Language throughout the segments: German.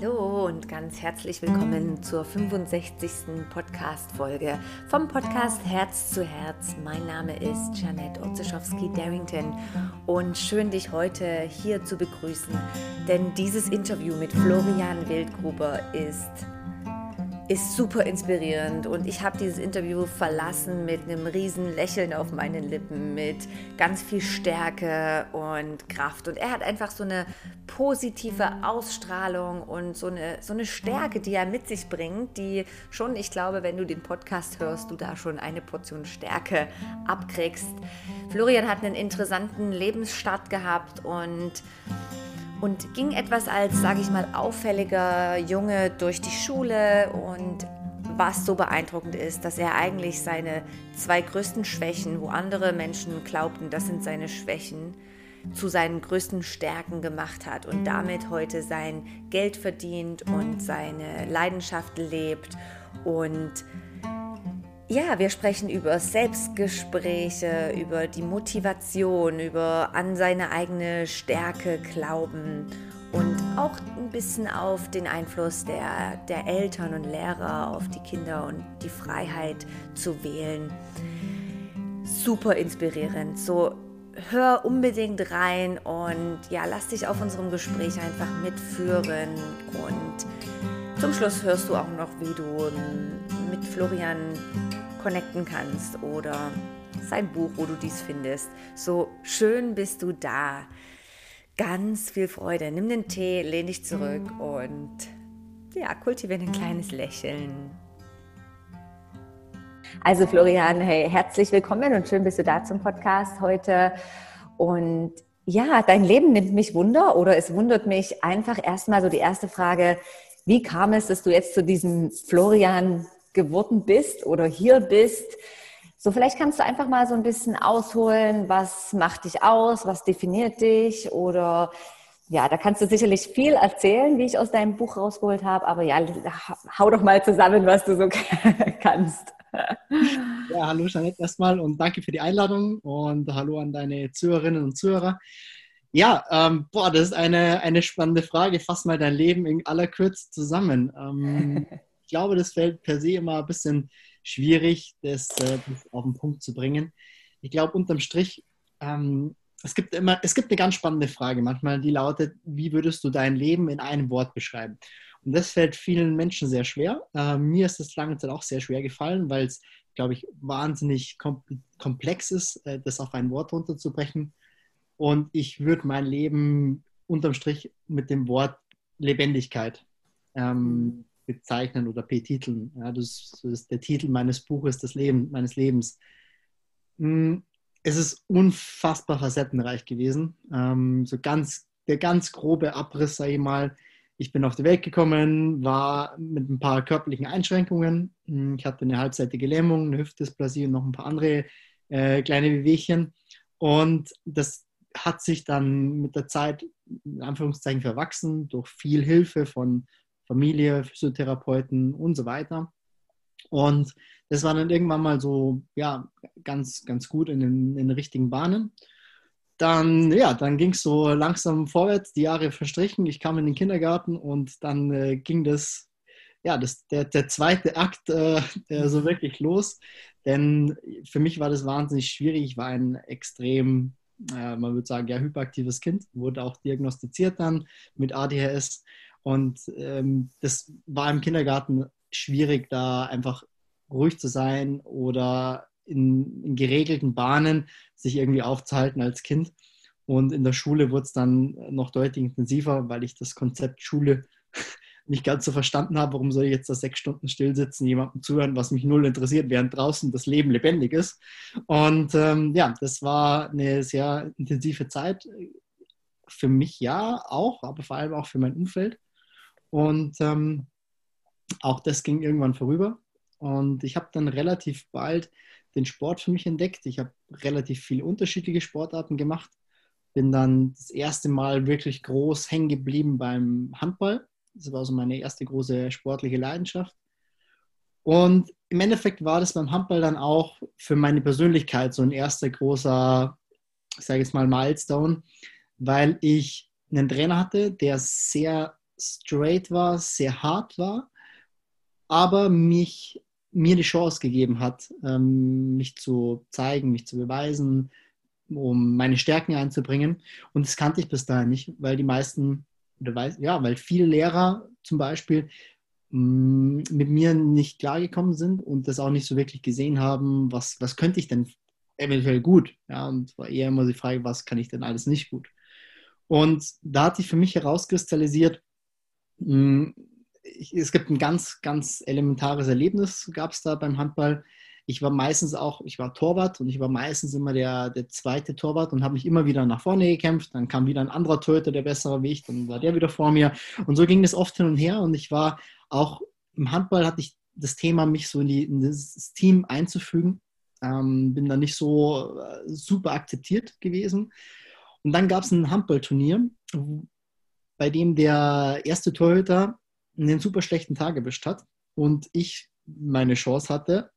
Hallo und ganz herzlich willkommen zur 65. Podcast-Folge vom Podcast Herz zu Herz. Mein Name ist Janette Otzeschowski-Darrington und schön, dich heute hier zu begrüßen, denn dieses Interview mit Florian Wildgruber ist ist super inspirierend und ich habe dieses Interview verlassen mit einem riesen Lächeln auf meinen Lippen, mit ganz viel Stärke und Kraft und er hat einfach so eine positive Ausstrahlung und so eine, so eine Stärke, die er mit sich bringt, die schon, ich glaube, wenn du den Podcast hörst, du da schon eine Portion Stärke abkriegst. Florian hat einen interessanten Lebensstart gehabt und und ging etwas als, sage ich mal, auffälliger Junge durch die Schule. Und was so beeindruckend ist, dass er eigentlich seine zwei größten Schwächen, wo andere Menschen glaubten, das sind seine Schwächen, zu seinen größten Stärken gemacht hat und damit heute sein Geld verdient und seine Leidenschaft lebt. Und ja, wir sprechen über Selbstgespräche, über die Motivation, über an seine eigene Stärke glauben und auch ein bisschen auf den Einfluss der, der Eltern und Lehrer auf die Kinder und die Freiheit zu wählen. Super inspirierend. So hör unbedingt rein und ja, lass dich auf unserem Gespräch einfach mitführen und zum Schluss hörst du auch noch, wie du mit Florian connecten kannst oder sein Buch, wo du dies findest. So schön bist du da. Ganz viel Freude. Nimm den Tee, lehn dich zurück und ja, kultiviere ein kleines Lächeln. Also Florian, hey, herzlich willkommen und schön bist du da zum Podcast heute. Und ja, dein Leben nimmt mich Wunder oder es wundert mich einfach erstmal so die erste Frage, wie kam es, dass du jetzt zu diesem Florian geworden bist oder hier bist. So, vielleicht kannst du einfach mal so ein bisschen ausholen, was macht dich aus, was definiert dich oder ja, da kannst du sicherlich viel erzählen, wie ich aus deinem Buch rausgeholt habe, aber ja, hau doch mal zusammen, was du so kannst. Ja, hallo Janette erstmal und danke für die Einladung und hallo an deine Zuhörerinnen und Zuhörer. Ja, ähm, boah, das ist eine, eine spannende Frage. Fass mal dein Leben in aller Kürze zusammen. Ähm, glaube, das fällt per se immer ein bisschen schwierig, das, äh, das auf den Punkt zu bringen. Ich glaube, unterm Strich, ähm, es gibt immer, es gibt eine ganz spannende Frage manchmal, die lautet, wie würdest du dein Leben in einem Wort beschreiben? Und das fällt vielen Menschen sehr schwer. Äh, mir ist das lange Zeit auch sehr schwer gefallen, weil es, glaube ich, wahnsinnig komplex ist, äh, das auf ein Wort runterzubrechen. Und ich würde mein Leben unterm Strich mit dem Wort Lebendigkeit ähm, bezeichnen oder betiteln. Ja, das, ist der Titel meines Buches, das Leben meines Lebens. Hm, es ist unfassbar facettenreich gewesen. Ähm, so ganz, der ganz grobe Abriss, sage ich mal. Ich bin auf die Welt gekommen, war mit ein paar körperlichen Einschränkungen. Hm, ich hatte eine halbseitige Lähmung, eine Hüftdysplasie und noch ein paar andere äh, kleine Wehwehchen. Und das hat sich dann mit der Zeit in Anführungszeichen verwachsen durch viel Hilfe von Familie, Physiotherapeuten und so weiter. Und das war dann irgendwann mal so, ja, ganz, ganz gut in den, in den richtigen Bahnen. Dann, ja, dann ging es so langsam vorwärts, die Jahre verstrichen. Ich kam in den Kindergarten und dann äh, ging das, ja, das, der, der zweite Akt äh, so wirklich los. Denn für mich war das wahnsinnig schwierig. Ich war ein extrem, äh, man würde sagen, ja, hyperaktives Kind, wurde auch diagnostiziert dann mit ADHS. Und ähm, das war im Kindergarten schwierig, da einfach ruhig zu sein oder in, in, geregelten Bahnen sich irgendwie aufzuhalten als Kind. Und in der Schule wurde es dann noch deutlich intensiver, weil ich das Konzept Schule nicht ganz so verstanden habe, warum soll ich jetzt da sechs Stunden still sitzen, jemandem zuhören, was mich null interessiert, während draußen das Leben lebendig ist. Und ähm, ja, das war eine sehr intensive Zeit. Für mich ja auch, aber vor allem auch für mein Umfeld. Und ähm, auch das ging irgendwann vorüber. Und ich habe dann relativ bald den Sport für mich entdeckt. Ich habe relativ viele unterschiedliche Sportarten gemacht. Bin dann das erste Mal wirklich groß hängen geblieben beim Handball. Das war so meine erste große sportliche Leidenschaft. Und im Endeffekt war das beim Handball dann auch für meine Persönlichkeit so ein erster großer, ich sage jetzt mal, Milestone, weil ich einen Trainer hatte, der sehr straight war, sehr hart war, aber mich, mir die Chance gegeben hat, ähm, mich zu zeigen, mich zu beweisen, um meine Stärken einzubringen. Und das kannte ich bis dahin nicht, weil die meisten, ja, weil viele Lehrer zum Beispiel mm, mit mir nicht klargekommen sind und das auch nicht so wirklich gesehen haben, was, was könnte ich denn eventuell gut. Ja, und war eher immer die Frage, was kann ich denn alles nicht gut. Und da hat sich für mich herauskristallisiert, ich, es gibt ein ganz, ganz elementares Erlebnis, gab es da beim Handball. Ich war meistens auch, ich war Torwart und ich war meistens immer der, der zweite Torwart und habe mich immer wieder nach vorne gekämpft. Dann kam wieder ein anderer Torhüter, der besser wie ich, dann war der wieder vor mir. Und so ging das oft hin und her. Und ich war auch im Handball hatte ich das Thema, mich so in, die, in das Team einzufügen. Ähm, bin da nicht so äh, super akzeptiert gewesen. Und dann gab es ein Handballturnier, bei dem der erste Torhüter einen super schlechten Tag erwischt hat und ich meine Chance hatte.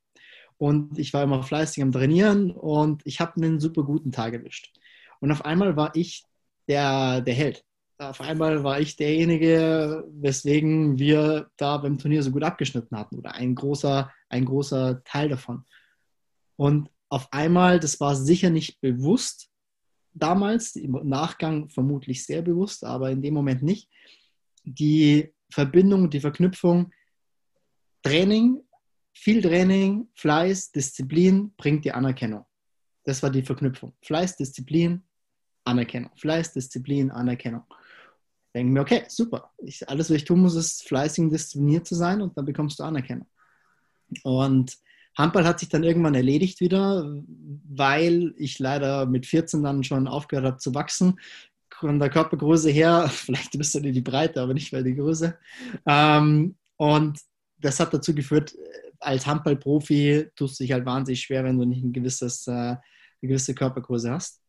Und ich war immer fleißig am Trainieren und ich habe einen super guten Tag erwischt. Und auf einmal war ich der, der Held. Auf einmal war ich derjenige, weswegen wir da beim Turnier so gut abgeschnitten hatten oder ein großer, ein großer Teil davon. Und auf einmal, das war sicher nicht bewusst damals, im Nachgang vermutlich sehr bewusst, aber in dem Moment nicht, die Verbindung, die Verknüpfung Training, viel Training, Fleiß, Disziplin bringt die Anerkennung. Das war die Verknüpfung. Fleiß, Disziplin, Anerkennung. Fleiß, Disziplin, Anerkennung. Denke mir, okay, super. Ich, alles, was ich tun muss, ist fleißig und diszipliniert zu sein und dann bekommst du Anerkennung. Und Handball hat sich dann irgendwann erledigt wieder, weil ich leider mit 14 dann schon aufgehört habe zu wachsen. Von der Körpergröße her, vielleicht ein bisschen in die Breite, aber nicht weil die Größe. Ähm, und das hat dazu geführt, als Handballprofi tust du dich halt wahnsinnig schwer, wenn du nicht ein gewisses, äh, eine gewisse Körpergröße hast.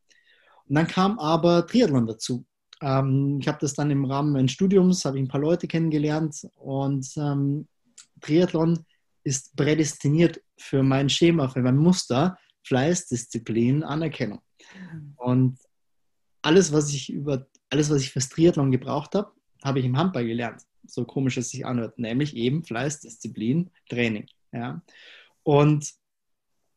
Und dann kam aber Triathlon dazu. Ähm, ich habe das dann im Rahmen meines Studiums, habe ich ein paar Leute kennengelernt und ähm, Triathlon ist prädestiniert für mein Schema, für mein Muster, Fleiß, Disziplin, Anerkennung. Und alles, was ich über alles, was ich fürs Triathlon gebraucht habe, habe ich im Handball gelernt. So komisch es sich anhört, nämlich eben Fleiß, Disziplin, Training. Ja. Und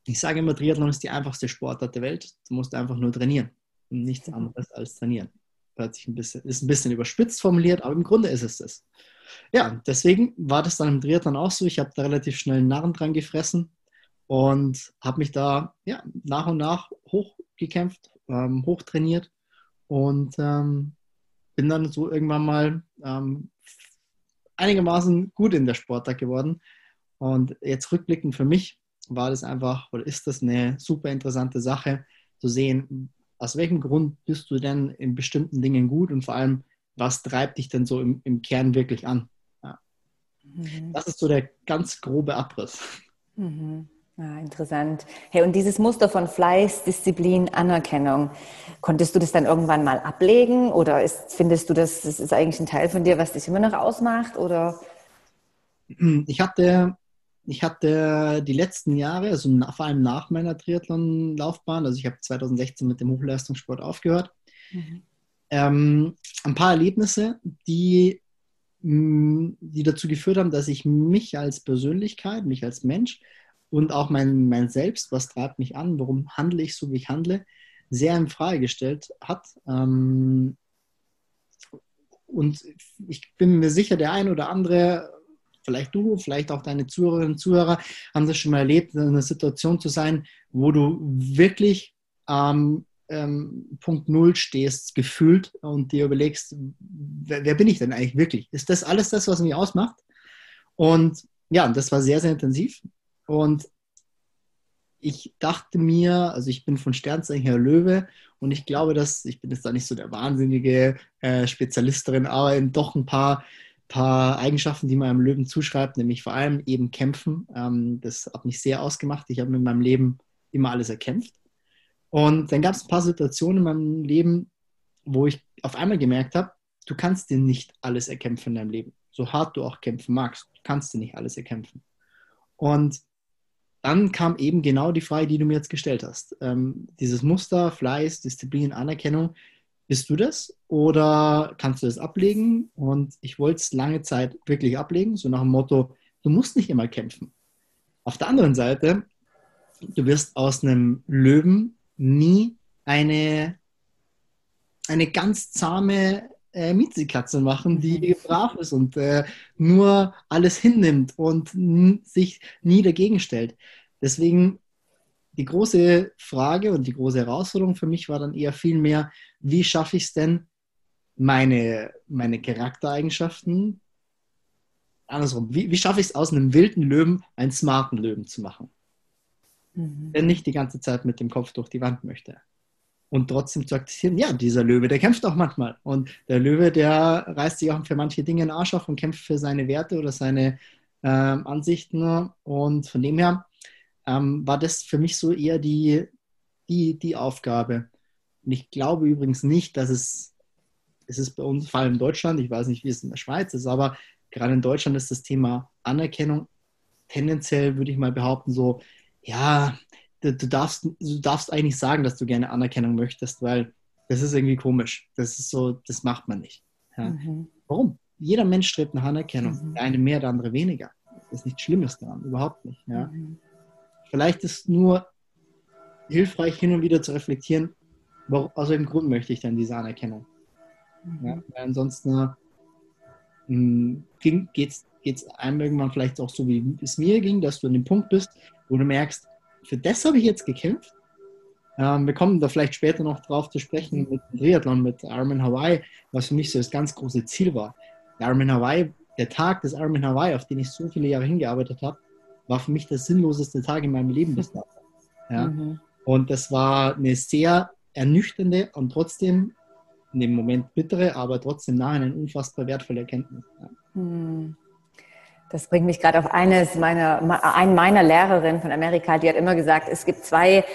ich sage immer, Triathlon ist die einfachste Sportart der Welt. Du musst einfach nur trainieren und nichts mhm. anderes als trainieren. Hört sich ein bisschen, ist ein bisschen überspitzt formuliert, aber im Grunde ist es das. Ja, deswegen war das dann im Triathlon auch so. Ich habe da relativ schnell einen Narren dran gefressen und habe mich da ja, nach und nach hochgekämpft, ähm, hochtrainiert und ähm, bin dann so irgendwann mal ähm, einigermaßen gut in der Sportart geworden. Und jetzt rückblickend für mich war das einfach oder ist das eine super interessante Sache zu sehen, aus welchem Grund bist du denn in bestimmten Dingen gut und vor allem, was treibt dich denn so im, im Kern wirklich an? Ja. Mhm. Das ist so der ganz grobe Abriss. Mhm. Ja, interessant. Hey, und dieses Muster von Fleiß, Disziplin, Anerkennung, konntest du das dann irgendwann mal ablegen oder ist, findest du, das, das ist eigentlich ein Teil von dir, was dich immer noch ausmacht? Oder? Ich hatte, ich hatte die letzten Jahre, also vor allem nach meiner Triathlon-Laufbahn, also ich habe 2016 mit dem Hochleistungssport aufgehört, mhm ähm, ein paar Erlebnisse, die, mm, die dazu geführt haben, dass ich mich als Persönlichkeit, mich als Mensch und auch mein, mein Selbst, was treibt mich an, warum handle ich so, wie ich handle, sehr in Frage gestellt hat. Ähm, und ich bin mir sicher, der ein oder andere, vielleicht du, vielleicht auch deine Zuhörerinnen und Zuhörer, haben das schon mal erlebt, in einer Situation zu sein, wo du wirklich ähm, ähm, Punkt Null stehst, gefühlt und dir überlegst, wer, wer, bin ich denn eigentlich wirklich? Ist das alles das, was mich ausmacht? Und ja, das war sehr, sehr intensiv. Und ich dachte mir, also ich bin von Sternzeichen her Löwe und ich glaube, dass ich bin jetzt da nicht so der wahnsinnige äh, Spezialist drin, aber doch ein paar, paar Eigenschaften, die man einem Löwen zuschreibt, nämlich vor allem eben kämpfen. Ähm, das hat mich sehr ausgemacht. Ich habe in meinem Leben immer alles erkämpft. Und dann gab es ein paar Situationen in meinem Leben, wo ich auf einmal gemerkt habe, du kannst dir nicht alles erkämpfen in deinem Leben. So hart du auch kämpfen magst, du kannst dir nicht alles erkämpfen. Und dann kam eben genau die Frage, die du mir jetzt gestellt hast. Ähm, dieses Muster, Fleiß, Disziplin, Anerkennung, Bist du das oder kannst du das ablegen? Und ich wollte es lange Zeit wirklich ablegen, so nach dem Motto, du musst nicht immer kämpfen. Auf der anderen Seite, du wirst aus einem Löwen nie eine, eine ganz zahme äh, Mietzekatze machen, die mhm. brav ist und äh, nur alles hinnimmt und sich nie dagegen stellt. Deswegen die große Frage und die große Herausforderung für mich war dann eher viel mehr, wie schaffe ich es denn, meine, meine Charaktereigenschaften, andersrum, wie, wie schaffe ich es aus einem wilden Löwen einen smarten Löwen zu machen, mhm. der nicht die ganze Zeit mit dem Kopf durch die Wand möchte. Und trotzdem zu akzeptieren, ja, dieser Löwe, der kämpft auch manchmal. Und der Löwe, der reißt sich auch für manche Dinge den Arsch auf und kämpft für seine Werte oder seine ähm, Ansichten. Und von dem her ähm, war das für mich so eher die, die, die Aufgabe. Und ich glaube übrigens nicht, dass es, es ist bei uns, vor allem in Deutschland, ich weiß nicht, wie es in der Schweiz ist, aber gerade in Deutschland ist das Thema Anerkennung tendenziell, würde ich mal behaupten, so, ja, du, du, darfst, du darfst eigentlich sagen, dass du gerne Anerkennung möchtest, weil das ist irgendwie komisch. Das ist so, das macht man nicht. Ja. Mhm. Warum? Jeder Mensch strebt nach Anerkennung. Mhm. Der eine mehr, der andere weniger. Das ist nichts Schlimmes daran, überhaupt nicht. Ja. Mhm. Vielleicht ist nur hilfreich, hin und wieder zu reflektieren, warum, aus welchem Grund möchte ich denn diese Anerkennung? Mhm. Ja, weil ansonsten hm, geht es einem irgendwann vielleicht auch so, wie es mir ging, dass du an dem Punkt bist, wo du merkst, für das habe ich jetzt gekämpft. Ähm, wir kommen da vielleicht später noch drauf zu sprechen mit Triathlon, mit Ironman Hawaii, was für mich so das ganz große Ziel war. Der Ironman Hawaii, der Tag des Ironman Hawaii, auf den ich so viele Jahre hingearbeitet habe, war für mich der sinnloseste Tag in meinem Leben bis dato. Ja? Mhm. Und das war eine sehr ernüchternde und trotzdem in dem Moment bittere, aber trotzdem nahe eine unfassbar wertvolle Erkenntnis. Ja. Mhm. Das bringt mich gerade auf eines meiner, einen meiner Lehrerinnen von Amerika, die hat immer gesagt, es gibt zwei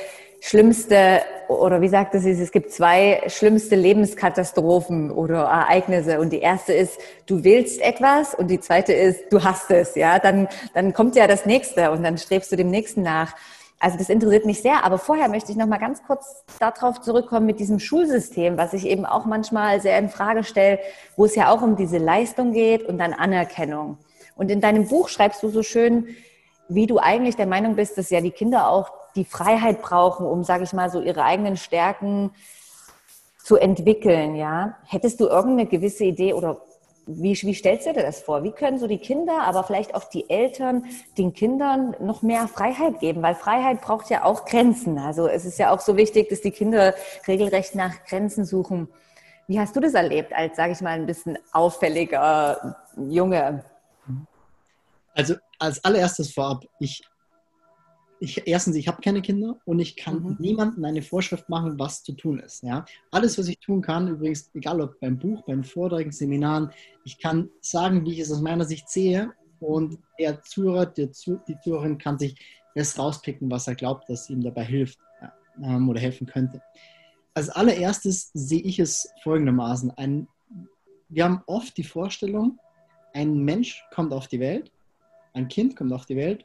schlimmste, oder wie sagte sie, es gibt zwei schlimmste Lebenskatastrophen oder Ereignisse. Und die erste ist, du willst etwas und die zweite ist, du hast es. Ja, dann, dann kommt ja das nächste und dann strebst du dem nächsten nach. Also das interessiert mich sehr. Aber vorher möchte ich noch mal ganz kurz darauf zurückkommen mit diesem Schulsystem, was ich eben auch manchmal sehr in Frage stelle, wo es ja auch um diese Leistung geht und dann Anerkennung. Und in deinem Buch schreibst du so schön, wie du eigentlich der Meinung bist, dass ja die Kinder auch die Freiheit brauchen, um, sage ich mal, so ihre eigenen Stärken zu entwickeln, ja. Hättest du irgendeine gewisse Idee oder wie, wie stellst du dir das vor? Wie können so die Kinder, aber vielleicht auch die Eltern den Kindern noch mehr Freiheit geben? Weil Freiheit braucht ja auch Grenzen. Also es ist ja auch so wichtig, dass die Kinder regelrecht nach Grenzen suchen. Wie hast du das erlebt als, sage ich mal, ein bisschen auffälliger Junge? Also als allererstes vorab, ich, ich erstens, ich habe keine Kinder und ich kann mhm. niemandem eine Vorschrift machen, was zu tun ist. Ja? Alles, was ich tun kann, übrigens, egal ob beim Buch, beim Vorträgen, Seminaren, ich kann sagen, wie ich es aus meiner Sicht sehe und der Zuhörer, der, die Zuhörerin kann sich das rauspicken, was er glaubt, dass ihm dabei hilft ja, ähm, oder helfen könnte. Als allererstes sehe ich es folgendermaßen. Ein, wir haben oft die Vorstellung, ein Mensch kommt auf die Welt ein Kind kommt auf die Welt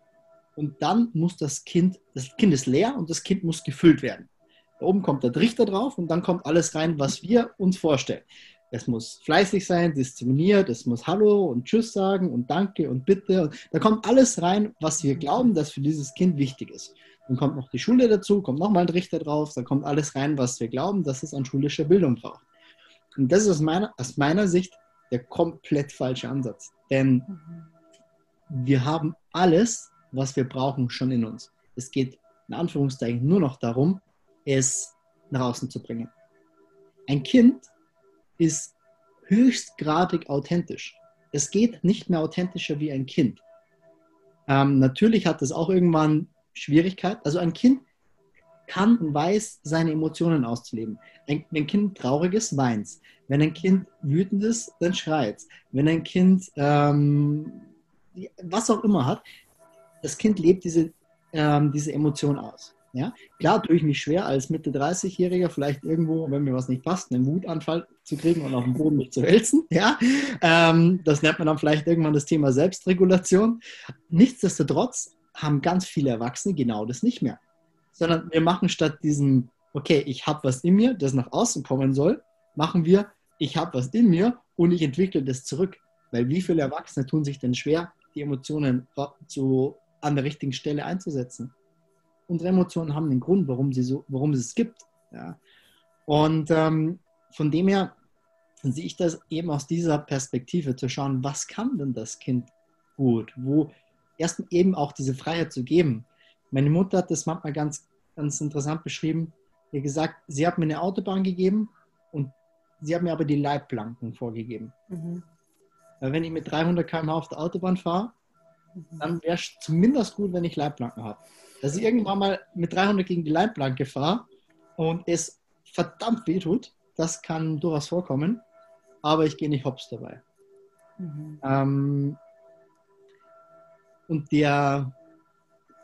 und dann muss das Kind, das Kind ist leer und das Kind muss gefüllt werden. Da oben kommt der Trichter drauf und dann kommt alles rein, was wir uns vorstellen. Es muss fleißig sein, diszipliniert, es muss Hallo und Tschüss sagen und Danke und Bitte. Und da kommt alles rein, was wir glauben, dass für dieses Kind wichtig ist. Dann kommt noch die Schule dazu, kommt nochmal ein Trichter drauf, da kommt alles rein, was wir glauben, dass es an schulischer Bildung braucht. Und das ist aus meiner, aus meiner Sicht der komplett falsche Ansatz. Denn mhm wir haben alles, was wir brauchen, schon in uns. Es geht in Anführungszeichen nur noch darum, es nach außen zu bringen. Ein Kind ist höchstgradig authentisch. Es geht nicht mehr authentischer wie ein Kind. Ähm, natürlich hat es auch irgendwann Schwierigkeit. Also ein Kind kann und weiß, seine Emotionen auszuleben. Wenn ein Kind traurig ist, weint Wenn ein Kind wütend ist, dann schreit Wenn ein Kind ähm, was auch immer hat, das Kind lebt diese, ähm, diese Emotion aus. Ja? Klar tue ich mich schwer, als Mitte 30-Jähriger vielleicht irgendwo, wenn mir was nicht passt, einen Wutanfall zu kriegen und auf dem Boden mich zu wälzen. Ja? Ähm, das nennt man dann vielleicht irgendwann das Thema Selbstregulation. Nichtsdestotrotz haben ganz viele Erwachsene genau das nicht mehr. Sondern wir machen statt diesem, okay, ich habe was in mir, das nach außen kommen soll, machen wir, ich habe was in mir und ich entwickle das zurück. Weil wie viele Erwachsene tun sich denn schwer, die Emotionen zu, an der richtigen Stelle einzusetzen? Unsere Emotionen haben einen Grund, warum, sie so, warum es es gibt. Ja. Und ähm, von dem her sehe ich das eben aus dieser Perspektive zu schauen, was kann denn das Kind gut? Wo erst eben auch diese Freiheit zu geben. Meine Mutter hat das manchmal ganz, ganz interessant beschrieben. Sie hat gesagt, sie hat mir eine Autobahn gegeben und sie hat mir aber die Leitplanken vorgegeben. Mhm. Weil wenn ich mit 300 km auf der Autobahn fahre. Dann wäre es zumindest gut, wenn ich Leitplanken habe. Dass ich irgendwann mal mit 300 gegen die Leitplanke fahre und es verdammt weh tut, das kann durchaus vorkommen, aber ich gehe nicht hops dabei. Mhm. Ähm, und der,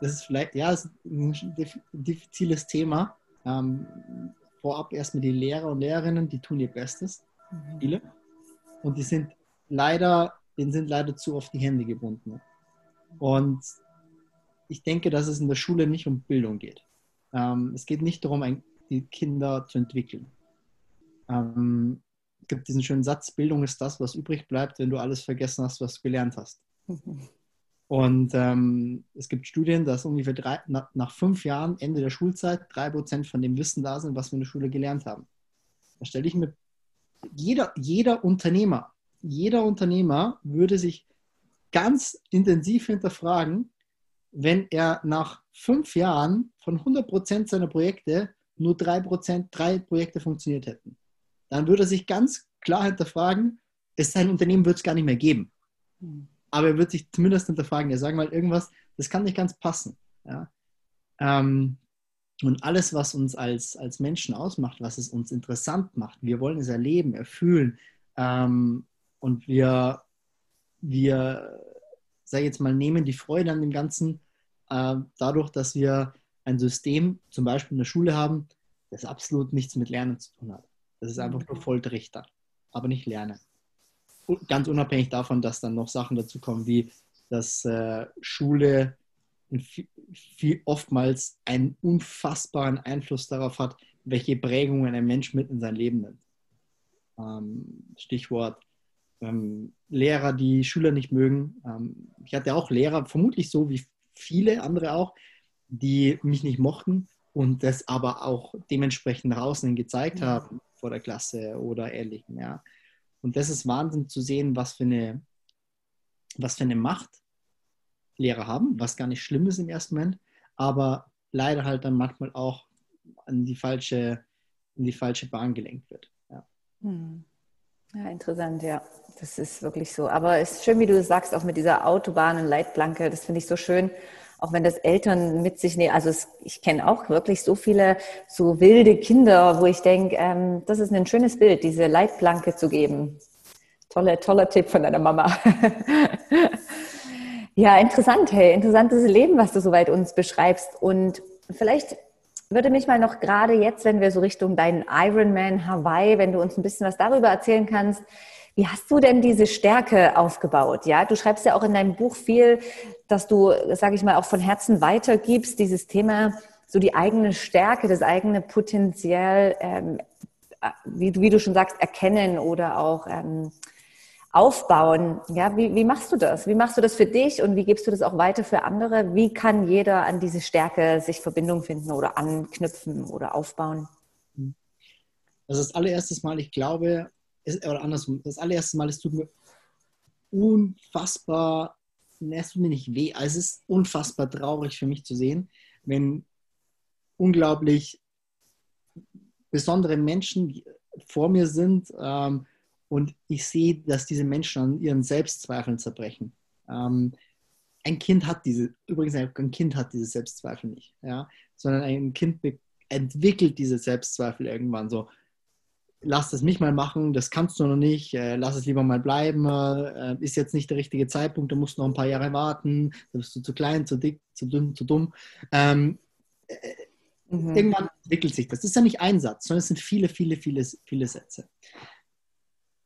das ist vielleicht, ja, ist ein diffiziles Thema. Ähm, vorab erstmal die Lehrer und Lehrerinnen, die tun ihr Bestes, mhm. viele. Und die sind leider, denen sind leider zu oft die Hände gebunden. Und ich denke, dass es in der Schule nicht um Bildung geht. Ähm, es geht nicht darum, ein, die Kinder zu entwickeln. Ähm, es gibt diesen schönen Satz, Bildung ist das, was übrig bleibt, wenn du alles vergessen hast, was du gelernt hast. Und ähm, es gibt Studien, dass ungefähr drei, nach, nach, fünf Jahren, Ende der Schulzeit, drei Prozent von dem Wissen da sind, was wir in der Schule gelernt haben. Da stelle ich mir, jeder, jeder Unternehmer, jeder Unternehmer würde sich ganz intensiv hinterfragen, wenn er nach fünf Jahren von 100 Prozent seiner Projekte nur drei Prozent, drei Projekte funktioniert hätten. Dann würde er sich ganz klar hinterfragen, es sein Unternehmen wird es gar nicht mehr geben. Mhm aber er wird sich zumindest hinterfragen. Er sagt mal irgendwas, das kann nicht ganz passen. Ja? Ähm, und alles, was uns als, als Menschen ausmacht, was es uns interessant macht, wir wollen es erleben, erfühlen. Ähm, und wir, wir, sag ich jetzt mal, nehmen die Freude an dem Ganzen äh, dadurch, dass wir ein System, zum Beispiel in der Schule haben, das absolut nichts mit Lernen zu tun hat. Das ist einfach nur Volltrichter, aber nicht Lernen ganz unabhängig davon, dass dann noch Sachen dazu kommen, wie dass äh, Schule viel, viel, oftmals einen unfassbaren Einfluss darauf hat, welche Prägungen ein Mensch mit in sein Leben nimmt. Ähm, Stichwort ähm, Lehrer, die Schüler nicht mögen. Ähm, ich hatte auch Lehrer, vermutlich so wie viele andere auch, die mich nicht mochten und das aber auch dementsprechend nach außen gezeigt haben vor der Klasse oder ähnlichem. Ja. Und das ist Wahnsinn zu sehen, was für eine, was für eine Macht Lehrer haben, was gar nicht schlimm ist im ersten Moment, aber leider halt dann manchmal auch an die falsche, in die falsche Bahn gelenkt wird. Ja. Hm. Ja, interessant, ja. Das ist wirklich so. Aber es ist schön, wie du sagst, auch mit dieser Autobahn und Leitplanke. Das finde ich so schön auch wenn das Eltern mit sich nehmen. Also es, ich kenne auch wirklich so viele so wilde Kinder, wo ich denke, ähm, das ist ein schönes Bild, diese Leitplanke zu geben. Toller, toller Tipp von deiner Mama. ja, interessant, hey, interessantes Leben, was du soweit uns beschreibst. Und vielleicht würde mich mal noch gerade jetzt, wenn wir so Richtung deinen Ironman Hawaii, wenn du uns ein bisschen was darüber erzählen kannst, wie hast du denn diese Stärke aufgebaut? Ja, du schreibst ja auch in deinem Buch viel, dass du, sage ich mal, auch von Herzen weitergibst, dieses Thema, so die eigene Stärke, das eigene Potenzial, ähm, wie, wie, du schon sagst, erkennen oder auch ähm, aufbauen. Ja, wie, wie machst du das? Wie machst du das für dich und wie gibst du das auch weiter für andere? Wie kann jeder an diese Stärke sich Verbindung finden oder anknüpfen oder aufbauen? Das ist das allererste Mal, ich glaube, oder andersrum, das allererste Mal, es tut mir unfassbar, es tut mir nicht weh, also es ist unfassbar traurig für mich zu sehen, wenn unglaublich besondere Menschen vor mir sind ähm, und ich sehe, dass diese Menschen an ihren Selbstzweifeln zerbrechen. Ähm, ein Kind hat diese, übrigens ein Kind hat diese Selbstzweifel nicht, ja, sondern ein Kind entwickelt diese Selbstzweifel irgendwann so lass das mich mal machen, das kannst du noch nicht, äh, lass es lieber mal bleiben, äh, ist jetzt nicht der richtige Zeitpunkt, du musst noch ein paar Jahre warten, da bist du zu klein, zu dick, zu dünn, zu dumm. Ähm, äh, mhm. Irgendwann entwickelt sich das. Das ist ja nicht ein Satz, sondern es sind viele, viele, viele, viele Sätze.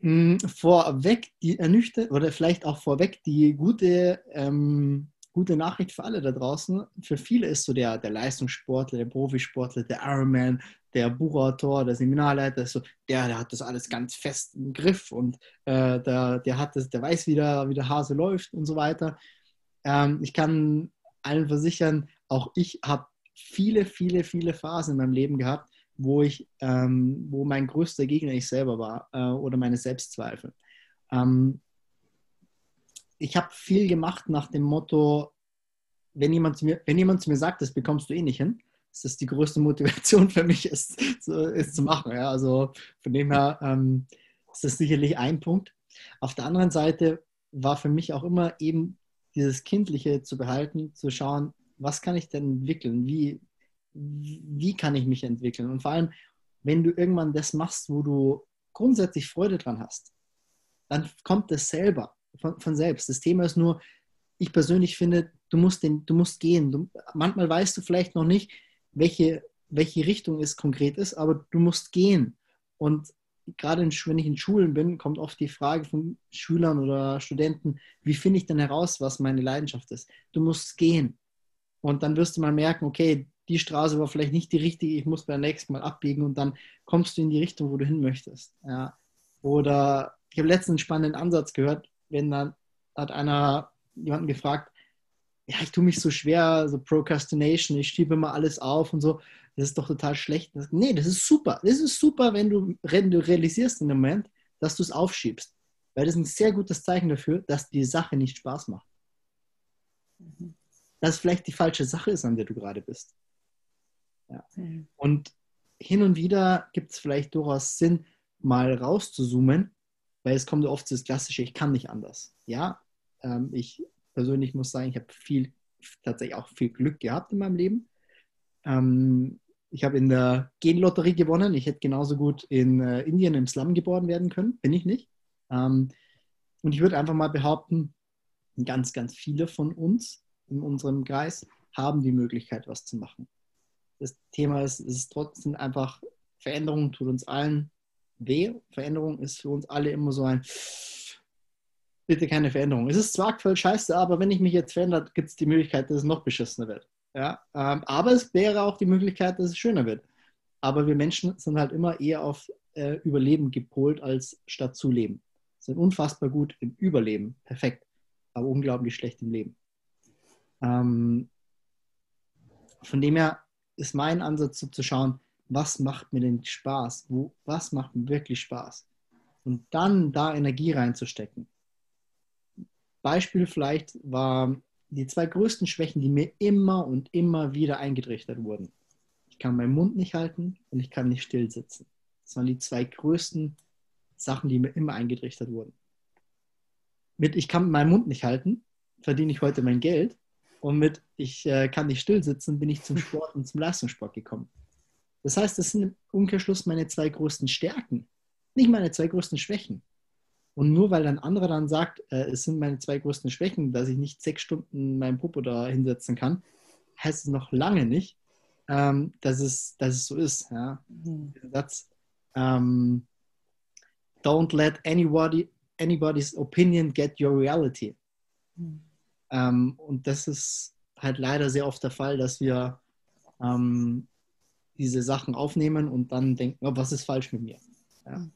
Mhm, vorweg die ernüchtert oder vielleicht auch vorweg die gute, ähm, gute Nachricht für alle da draußen. Für viele ist so der, der Leistungssportler, der Profisportler, der Ironman der Buchautor, der Seminarleiter, so, der, der hat das alles ganz fest im Griff und äh, der, der, hat das, der weiß, wie der, wie der Hase läuft und so weiter. Ähm, ich kann allen versichern, auch ich habe viele, viele, viele Phasen in meinem Leben gehabt, wo ich, ähm, wo mein größter Gegner ich selber war äh, oder meine Selbstzweifel. Ähm, ich habe viel gemacht nach dem Motto, wenn jemand, zu mir, wenn jemand zu mir sagt, das bekommst du eh nicht hin, ist das die größte Motivation für mich, es, es zu machen. Ja? Also von dem her ähm, ist das sicherlich ein Punkt. Auf der anderen Seite war für mich auch immer eben dieses Kindliche zu behalten, zu schauen, was kann ich denn entwickeln, wie, wie kann ich mich entwickeln. Und vor allem, wenn du irgendwann das machst, wo du grundsätzlich Freude dran hast, dann kommt das selber, von, von selbst. Das Thema ist nur, ich persönlich finde, du musst, den, du musst gehen. Du, manchmal weißt du vielleicht noch nicht, welche, welche Richtung es konkret ist, aber du musst gehen. Und gerade in, wenn ich in Schulen bin, kommt oft die Frage von Schülern oder Studenten, wie finde ich denn heraus, was meine Leidenschaft ist? Du musst gehen. Und dann wirst du mal merken, okay, die Straße war vielleicht nicht die richtige, ich muss beim nächsten Mal abbiegen und dann kommst du in die Richtung, wo du hin möchtest. Ja. Oder ich habe letztens einen spannenden Ansatz gehört, wenn dann hat einer jemanden gefragt, ja, ich tue mich so schwer, so Procrastination, ich schiebe immer alles auf und so. Das ist doch total schlecht. Das, nee, das ist super. Das ist super, wenn du, wenn du realisierst in dem Moment, dass du es aufschiebst. Weil das ist ein sehr gutes Zeichen dafür, dass die Sache nicht Spaß macht. Mhm. Dass es vielleicht die falsche Sache ist, an der du gerade bist. Ja. Mhm. Und hin und wieder gibt es vielleicht durchaus Sinn, mal rauszuzoomen, weil es kommt oft das Klassische, ich kann nicht anders. Ja, ähm, ich persönlich muss sagen, ich habe viel, tatsächlich auch viel Glück gehabt in meinem Leben. Ähm, ich habe in der Genlotterie gewonnen. Ich hätte genauso gut in äh, Indien im Slum geboren werden können. Bin ich nicht. Ähm, und ich würde einfach mal behaupten, ganz, ganz viele von uns in unserem Kreis haben die Möglichkeit, was zu machen. Das Thema ist, es ist trotzdem einfach, Veränderung tut uns allen weh. Veränderung ist für uns alle immer so ein, bitte keine Veränderung. Es ist zwar aktuell scheiße, aber wenn ich mich jetzt verändere, gibt es die Möglichkeit, dass es noch beschissener wird. Ja? Ähm, aber es wäre auch die Möglichkeit, dass es schöner wird. Aber wir Menschen sind halt immer eher auf äh, Überleben gepolt als statt zu leben. Sind unfassbar gut im Überleben, perfekt, aber unglaublich schlecht im Leben. Ähm, von dem her ist mein Ansatz so zu schauen, was macht mir denn Spaß? Wo, was macht mir wirklich Spaß? Und dann da Energie reinzustecken. Beispiel vielleicht war die zwei größten Schwächen, die mir immer und immer wieder eingetrichtert wurden. Ich kann meinen Mund nicht halten und ich kann nicht still sitzen. Das waren die zwei größten Sachen, die mir immer eingetrichtert wurden. Mit ich kann meinen Mund nicht halten, verdiene ich heute mein Geld. Und mit ich äh, kann nicht still sitzen, bin ich zum Sport und zum Leistungssport gekommen. Das heißt, das sind im Umkehrschluss meine zwei größten Stärken, nicht meine zwei größten Schwächen. Und nur weil ein anderer dann sagt, äh, es sind meine zwei größten Schwächen, dass ich nicht sechs Stunden meinen Popo da hinsetzen kann, heißt es noch lange nicht, ähm, dass, es, dass es so ist. Ja? Mhm. Satz, ähm, don't let anybody, anybody's opinion get your reality. Mhm. Ähm, und das ist halt leider sehr oft der Fall, dass wir ähm, diese Sachen aufnehmen und dann denken, oh, was ist falsch mit mir? Ja.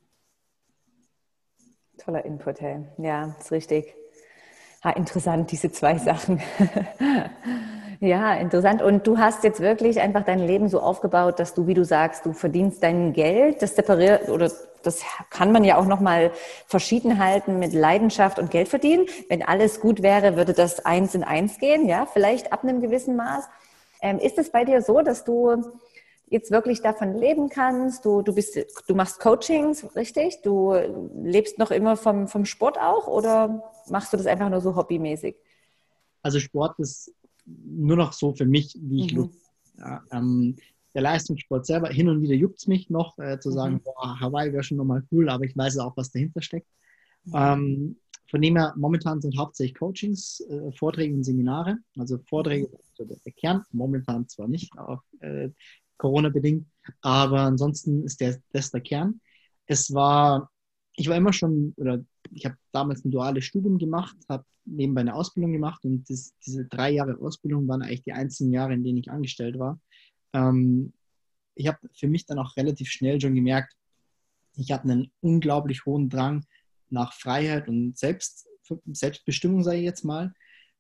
Toller Input, hey. Ja, ist richtig. Ha, interessant, diese zwei Sachen. ja, interessant. Und du hast jetzt wirklich einfach dein Leben so aufgebaut, dass du, wie du sagst, du verdienst dein Geld, das separiert oder das kann man ja auch nochmal verschieden halten mit Leidenschaft und Geld verdienen. Wenn alles gut wäre, würde das eins in eins gehen, ja, vielleicht ab einem gewissen Maß. Ähm, ist es bei dir so, dass du jetzt wirklich davon leben kannst. Du, du, bist, du machst Coachings, richtig? Du lebst noch immer vom, vom Sport auch oder machst du das einfach nur so hobbymäßig? Also Sport ist nur noch so für mich, wie ich mhm. Lust. Ja, ähm, der Leistungssport selber, hin und wieder juckt es mich noch, äh, zu sagen, mhm. boah, Hawaii wäre schon nochmal cool, aber ich weiß auch, was dahinter steckt. Mhm. Ähm, von dem her, momentan sind hauptsächlich Coachings, äh, Vorträge und Seminare. Also Vorträge, also der Kern, momentan zwar nicht, aber äh, Corona-bedingt. Aber ansonsten ist der, das der Kern. Es war, ich war immer schon, oder ich habe damals ein duales Studium gemacht, habe nebenbei eine Ausbildung gemacht und das, diese drei Jahre Ausbildung waren eigentlich die einzigen Jahre, in denen ich angestellt war. Ähm, ich habe für mich dann auch relativ schnell schon gemerkt, ich habe einen unglaublich hohen Drang nach Freiheit und Selbst, Selbstbestimmung, sage ich jetzt mal.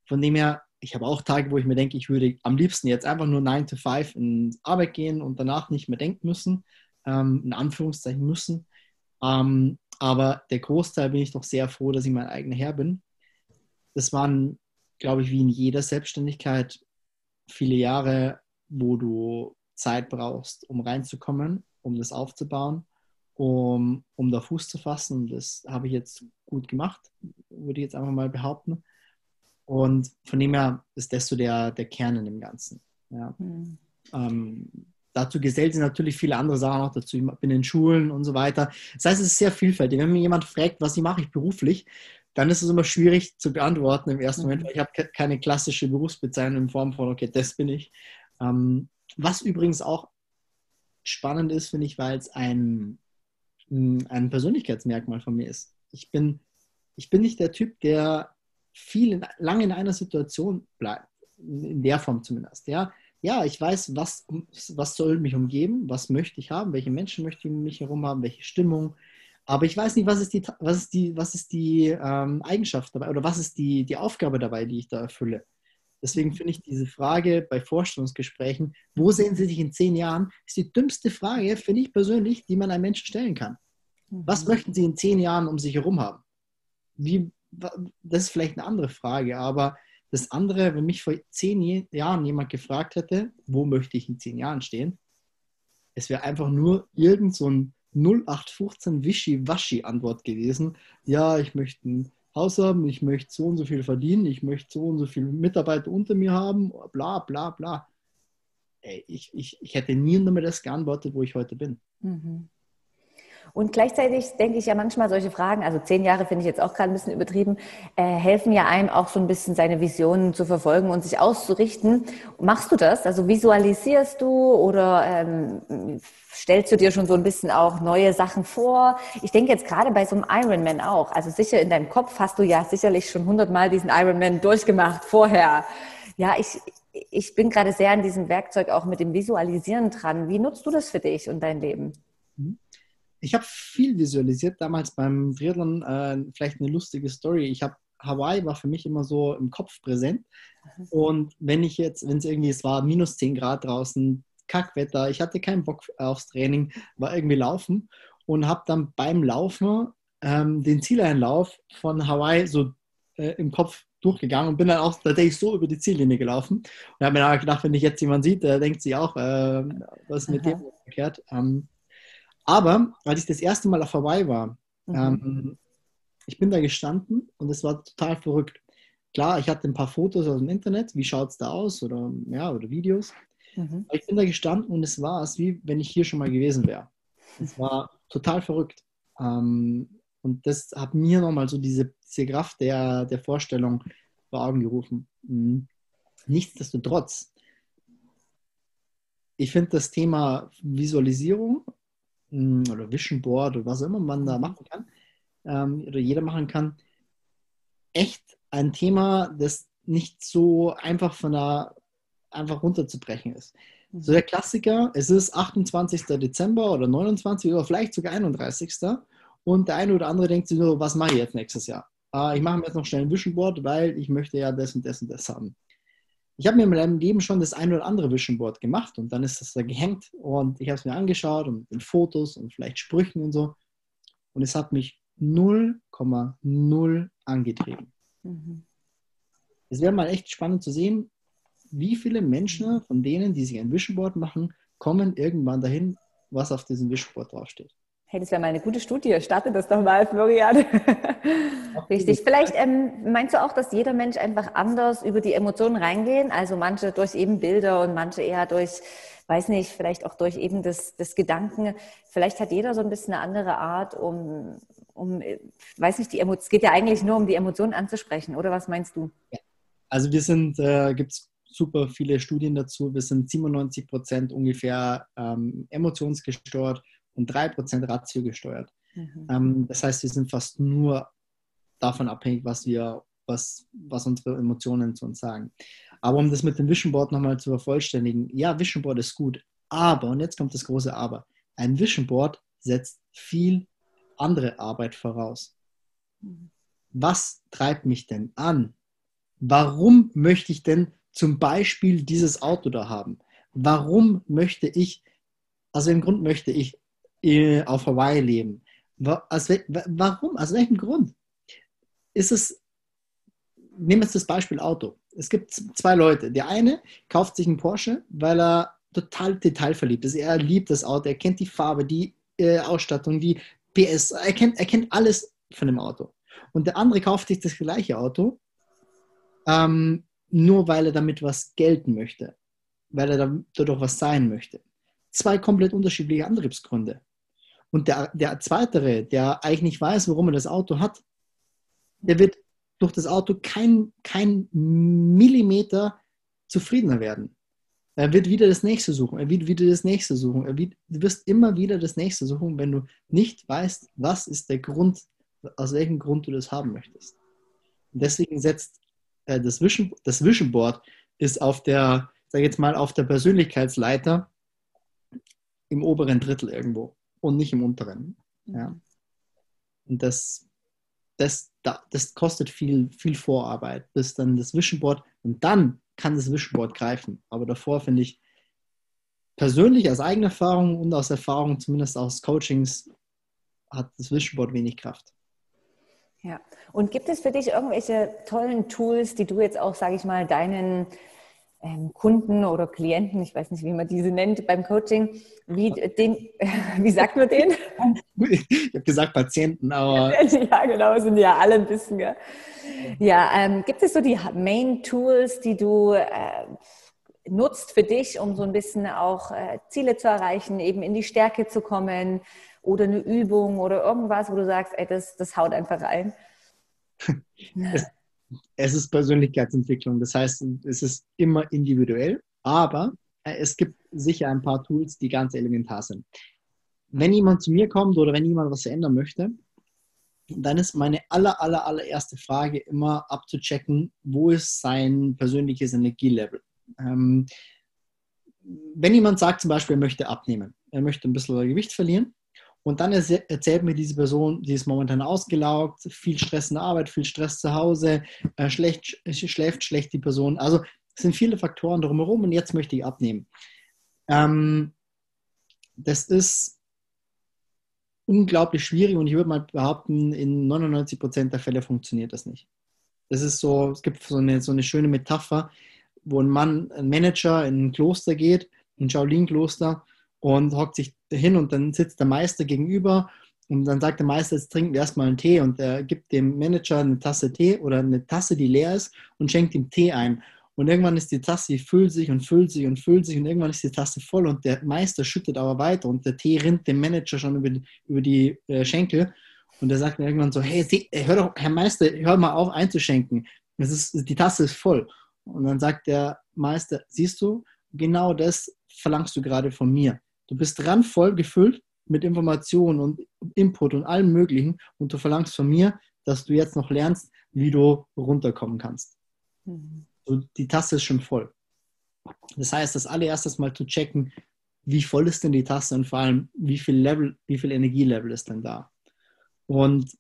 Von dem her, ich habe auch Tage, wo ich mir denke, ich würde am liebsten jetzt einfach nur 9 to 5 in Arbeit gehen und danach nicht mehr denken müssen, ähm, in Anführungszeichen müssen. Ähm, aber der Großteil bin ich doch sehr froh, dass ich mein eigener Herr bin. Das waren, glaube ich, wie in jeder Selbstständigkeit viele Jahre, wo du Zeit brauchst, um reinzukommen, um das aufzubauen, um, um da Fuß zu fassen. Das habe ich jetzt gut gemacht, würde ich jetzt einfach mal behaupten. Und von dem her ist das so der, der Kern in dem Ganzen. Ja. Mhm. Ähm, dazu gesellt sich natürlich viele andere Sachen auch dazu. Ich bin in Schulen und so weiter. Das heißt, es ist sehr vielfältig. Wenn mir jemand fragt, was ich mache ich beruflich, dann ist es immer schwierig zu beantworten im ersten mhm. Moment, weil ich habe keine klassische Berufsbezeichnung in Form von, okay, das bin ich. Ähm, was übrigens auch spannend ist, finde ich, weil es ein, ein Persönlichkeitsmerkmal von mir ist. Ich bin, ich bin nicht der Typ, der viel lange in einer Situation bleibt, in der Form zumindest. Ja, ja ich weiß, was, was soll mich umgeben, was möchte ich haben, welche Menschen möchte ich um mich herum haben, welche Stimmung. Aber ich weiß nicht, was ist die, was ist die, was ist die ähm, Eigenschaft dabei oder was ist die, die Aufgabe dabei, die ich da erfülle. Deswegen finde ich diese Frage bei Vorstellungsgesprächen, wo sehen Sie sich in zehn Jahren, ist die dümmste Frage, finde ich persönlich, die man einem Menschen stellen kann. Was mhm. möchten Sie in zehn Jahren um sich herum haben? Wie, das ist vielleicht eine andere Frage, aber das andere, wenn mich vor zehn Jahren jemand gefragt hätte, wo möchte ich in zehn Jahren stehen, es wäre einfach nur irgend so ein 0815 Wischi-Waschi-Antwort gewesen. Ja, ich möchte ein Haus haben, ich möchte so und so viel verdienen, ich möchte so und so viele Mitarbeiter unter mir haben, bla bla bla. Ey, ich, ich, ich hätte nie mehr das geantwortet, wo ich heute bin. Mhm. Und gleichzeitig denke ich ja manchmal solche Fragen, also zehn Jahre finde ich jetzt auch gerade ein bisschen übertrieben, äh, helfen ja einem auch so ein bisschen seine Visionen zu verfolgen und sich auszurichten. Machst du das? Also visualisierst du oder ähm, stellst du dir schon so ein bisschen auch neue Sachen vor? Ich denke jetzt gerade bei so einem Ironman auch. Also sicher in deinem Kopf hast du ja sicherlich schon hundertmal diesen Ironman durchgemacht vorher. Ja, ich, ich bin gerade sehr an diesem Werkzeug auch mit dem Visualisieren dran. Wie nutzt du das für dich und dein Leben? Mhm ich habe viel visualisiert damals beim Triathlon. Äh, vielleicht eine lustige Story. Ich habe Hawaii war für mich immer so im Kopf präsent. Und wenn ich jetzt, wenn es irgendwie, es war minus 10 Grad draußen, Kackwetter, ich hatte keinen Bock aufs Training, war irgendwie laufen und habe dann beim Laufen ähm, den Zieleinlauf von Hawaii so äh, im Kopf durchgegangen und bin dann auch tatsächlich so über die Ziellinie gelaufen. Und habe mir gedacht, wenn ich jetzt jemand sieht, der denkt sich auch, äh, was ist mit Aha. dem verkehrt. Ähm, aber als ich das erste Mal auf Hawaii war, mhm. ähm, ich bin da gestanden und es war total verrückt. Klar, ich hatte ein paar Fotos aus dem Internet, wie schaut es da aus oder, ja, oder Videos. Mhm. Aber ich bin da gestanden und es war es, wie wenn ich hier schon mal gewesen wäre. Es war total verrückt. Ähm, und das hat mir nochmal so diese, diese Kraft der, der Vorstellung vor Augen gerufen. Mhm. Nichtsdestotrotz, ich finde das Thema Visualisierung oder Vision Board oder was auch immer man da mhm. machen kann ähm, oder jeder machen kann, echt ein Thema, das nicht so einfach von der einfach runterzubrechen ist. So der Klassiker, es ist 28. Dezember oder 29. oder vielleicht sogar 31. Und der eine oder andere denkt sich nur, was mache ich jetzt nächstes Jahr? Äh, ich mache mir jetzt noch schnell ein Vision Board, weil ich möchte ja das und das und das haben ich habe mir in meinem Leben schon das ein oder andere Vision Board gemacht und dann ist das da gehängt und ich habe es mir angeschaut und in Fotos und vielleicht Sprüchen und so. Und es hat mich 0,0 angetrieben. Mhm. Es wäre mal echt spannend zu sehen, wie viele Menschen von denen, die sich ein Vision Board machen, kommen irgendwann dahin, was auf diesem Vision Board draufsteht. Hey, das wäre mal eine gute Studie. Starte das doch mal, Florian. Richtig. Vielleicht ähm, meinst du auch, dass jeder Mensch einfach anders über die Emotionen reingehen? Also manche durch eben Bilder und manche eher durch, weiß nicht, vielleicht auch durch eben das, das Gedanken. Vielleicht hat jeder so ein bisschen eine andere Art, um, um weiß nicht, die Emotionen. Es geht ja eigentlich nur um die Emotionen anzusprechen, oder was meinst du? Also wir sind, äh, gibt es super viele Studien dazu. Wir sind 97 Prozent ungefähr ähm, emotionsgesteuert und 3% Ratio gesteuert. Mhm. Ähm, das heißt, wir sind fast nur davon abhängig, was wir, was, was unsere Emotionen zu uns sagen. Aber um das mit dem Vision Board nochmal zu vervollständigen, ja, Vision Board ist gut, Aber, und jetzt kommt das große Aber, ein Vision Board setzt viel andere Arbeit voraus. Was treibt mich denn an? Warum möchte ich denn zum Beispiel dieses Auto da haben? Warum möchte ich, also im Grund möchte ich äh, auf Hawaii leben? Also, warum? Aus welchem Grund? Ist es, nehmen wir jetzt das Beispiel Auto. Es gibt zwei Leute. Der eine kauft sich einen Porsche, weil er total detailverliebt ist. Er liebt das Auto, er kennt die Farbe, die äh, Ausstattung, die PS, er kennt, er kennt alles von dem Auto. Und der andere kauft sich das gleiche Auto, ähm, nur weil er damit was gelten möchte, weil er dadurch was sein möchte. Zwei komplett unterschiedliche Antriebsgründe. Und der, der Zweitere, der eigentlich nicht weiß, warum er das Auto hat, der wird durch das Auto kein, kein Millimeter zufriedener werden. Er wird wieder das nächste suchen, er wird wieder das nächste suchen. Er wird, du wirst immer wieder das nächste suchen, wenn du nicht weißt, was ist der Grund, aus welchem Grund du das haben möchtest. Und deswegen setzt äh, das, Vision, das Vision Board ist auf der, sag jetzt mal, auf der Persönlichkeitsleiter im oberen Drittel irgendwo und nicht im unteren. Ja. Und das, das, das kostet viel, viel Vorarbeit, bis dann das Vision Board und dann kann das Wischboard greifen. Aber davor finde ich persönlich aus eigener Erfahrung und aus Erfahrung, zumindest aus Coachings, hat das Wischboard wenig Kraft. Ja, und gibt es für dich irgendwelche tollen Tools, die du jetzt auch, sage ich mal, deinen Kunden oder Klienten, ich weiß nicht, wie man diese nennt beim Coaching, wie den, wie sagt man den? Ich habe gesagt Patienten, aber. ja, genau, sind ja alle ein bisschen. Gell? Ja, ähm, gibt es so die Main Tools, die du äh, nutzt für dich, um so ein bisschen auch äh, Ziele zu erreichen, eben in die Stärke zu kommen oder eine Übung oder irgendwas, wo du sagst, ey, das, das haut einfach rein? Es, es ist Persönlichkeitsentwicklung, das heißt, es ist immer individuell, aber äh, es gibt sicher ein paar Tools, die ganz elementar sind. Wenn jemand zu mir kommt oder wenn jemand was verändern möchte, dann ist meine aller, aller, allererste Frage immer abzuchecken, wo ist sein persönliches Energielevel. Ähm, wenn jemand sagt zum Beispiel, er möchte abnehmen, er möchte ein bisschen Gewicht verlieren und dann erzählt mir diese Person, die ist momentan ausgelaugt, viel Stress in der Arbeit, viel Stress zu Hause, äh, schlecht, schläft schlecht die Person. Also es sind viele Faktoren drumherum und jetzt möchte ich abnehmen. Ähm, das ist unglaublich schwierig und ich würde mal behaupten, in 99 Prozent der Fälle funktioniert das nicht. Das ist so, es gibt so eine, so eine schöne Metapher, wo ein Mann, ein Manager in ein Kloster geht, ein Shaolin-Kloster und hockt sich hin und dann sitzt der Meister gegenüber und dann sagt der Meister, jetzt trinken wir erstmal einen Tee und er gibt dem Manager eine Tasse Tee oder eine Tasse, die leer ist und schenkt ihm Tee ein. Und irgendwann ist die Tasse, die füllt sich und füllt sich und füllt sich und irgendwann ist die Tasse voll und der Meister schüttet aber weiter und der Tee rinnt dem Manager schon über die, über die äh, Schenkel und er sagt mir irgendwann so, hey, Sie, hör doch, Herr Meister, hör mal auf einzuschenken. Es ist, die Tasse ist voll. Und dann sagt der Meister, siehst du, genau das verlangst du gerade von mir. Du bist randvoll gefüllt mit Informationen und Input und allem Möglichen und du verlangst von mir, dass du jetzt noch lernst, wie du runterkommen kannst. Mhm. So, die Tasse ist schon voll. Das heißt, das allererstes mal zu checken, wie voll ist denn die Tasse und vor allem, wie viel Level, wie viel Energielevel ist denn da? Und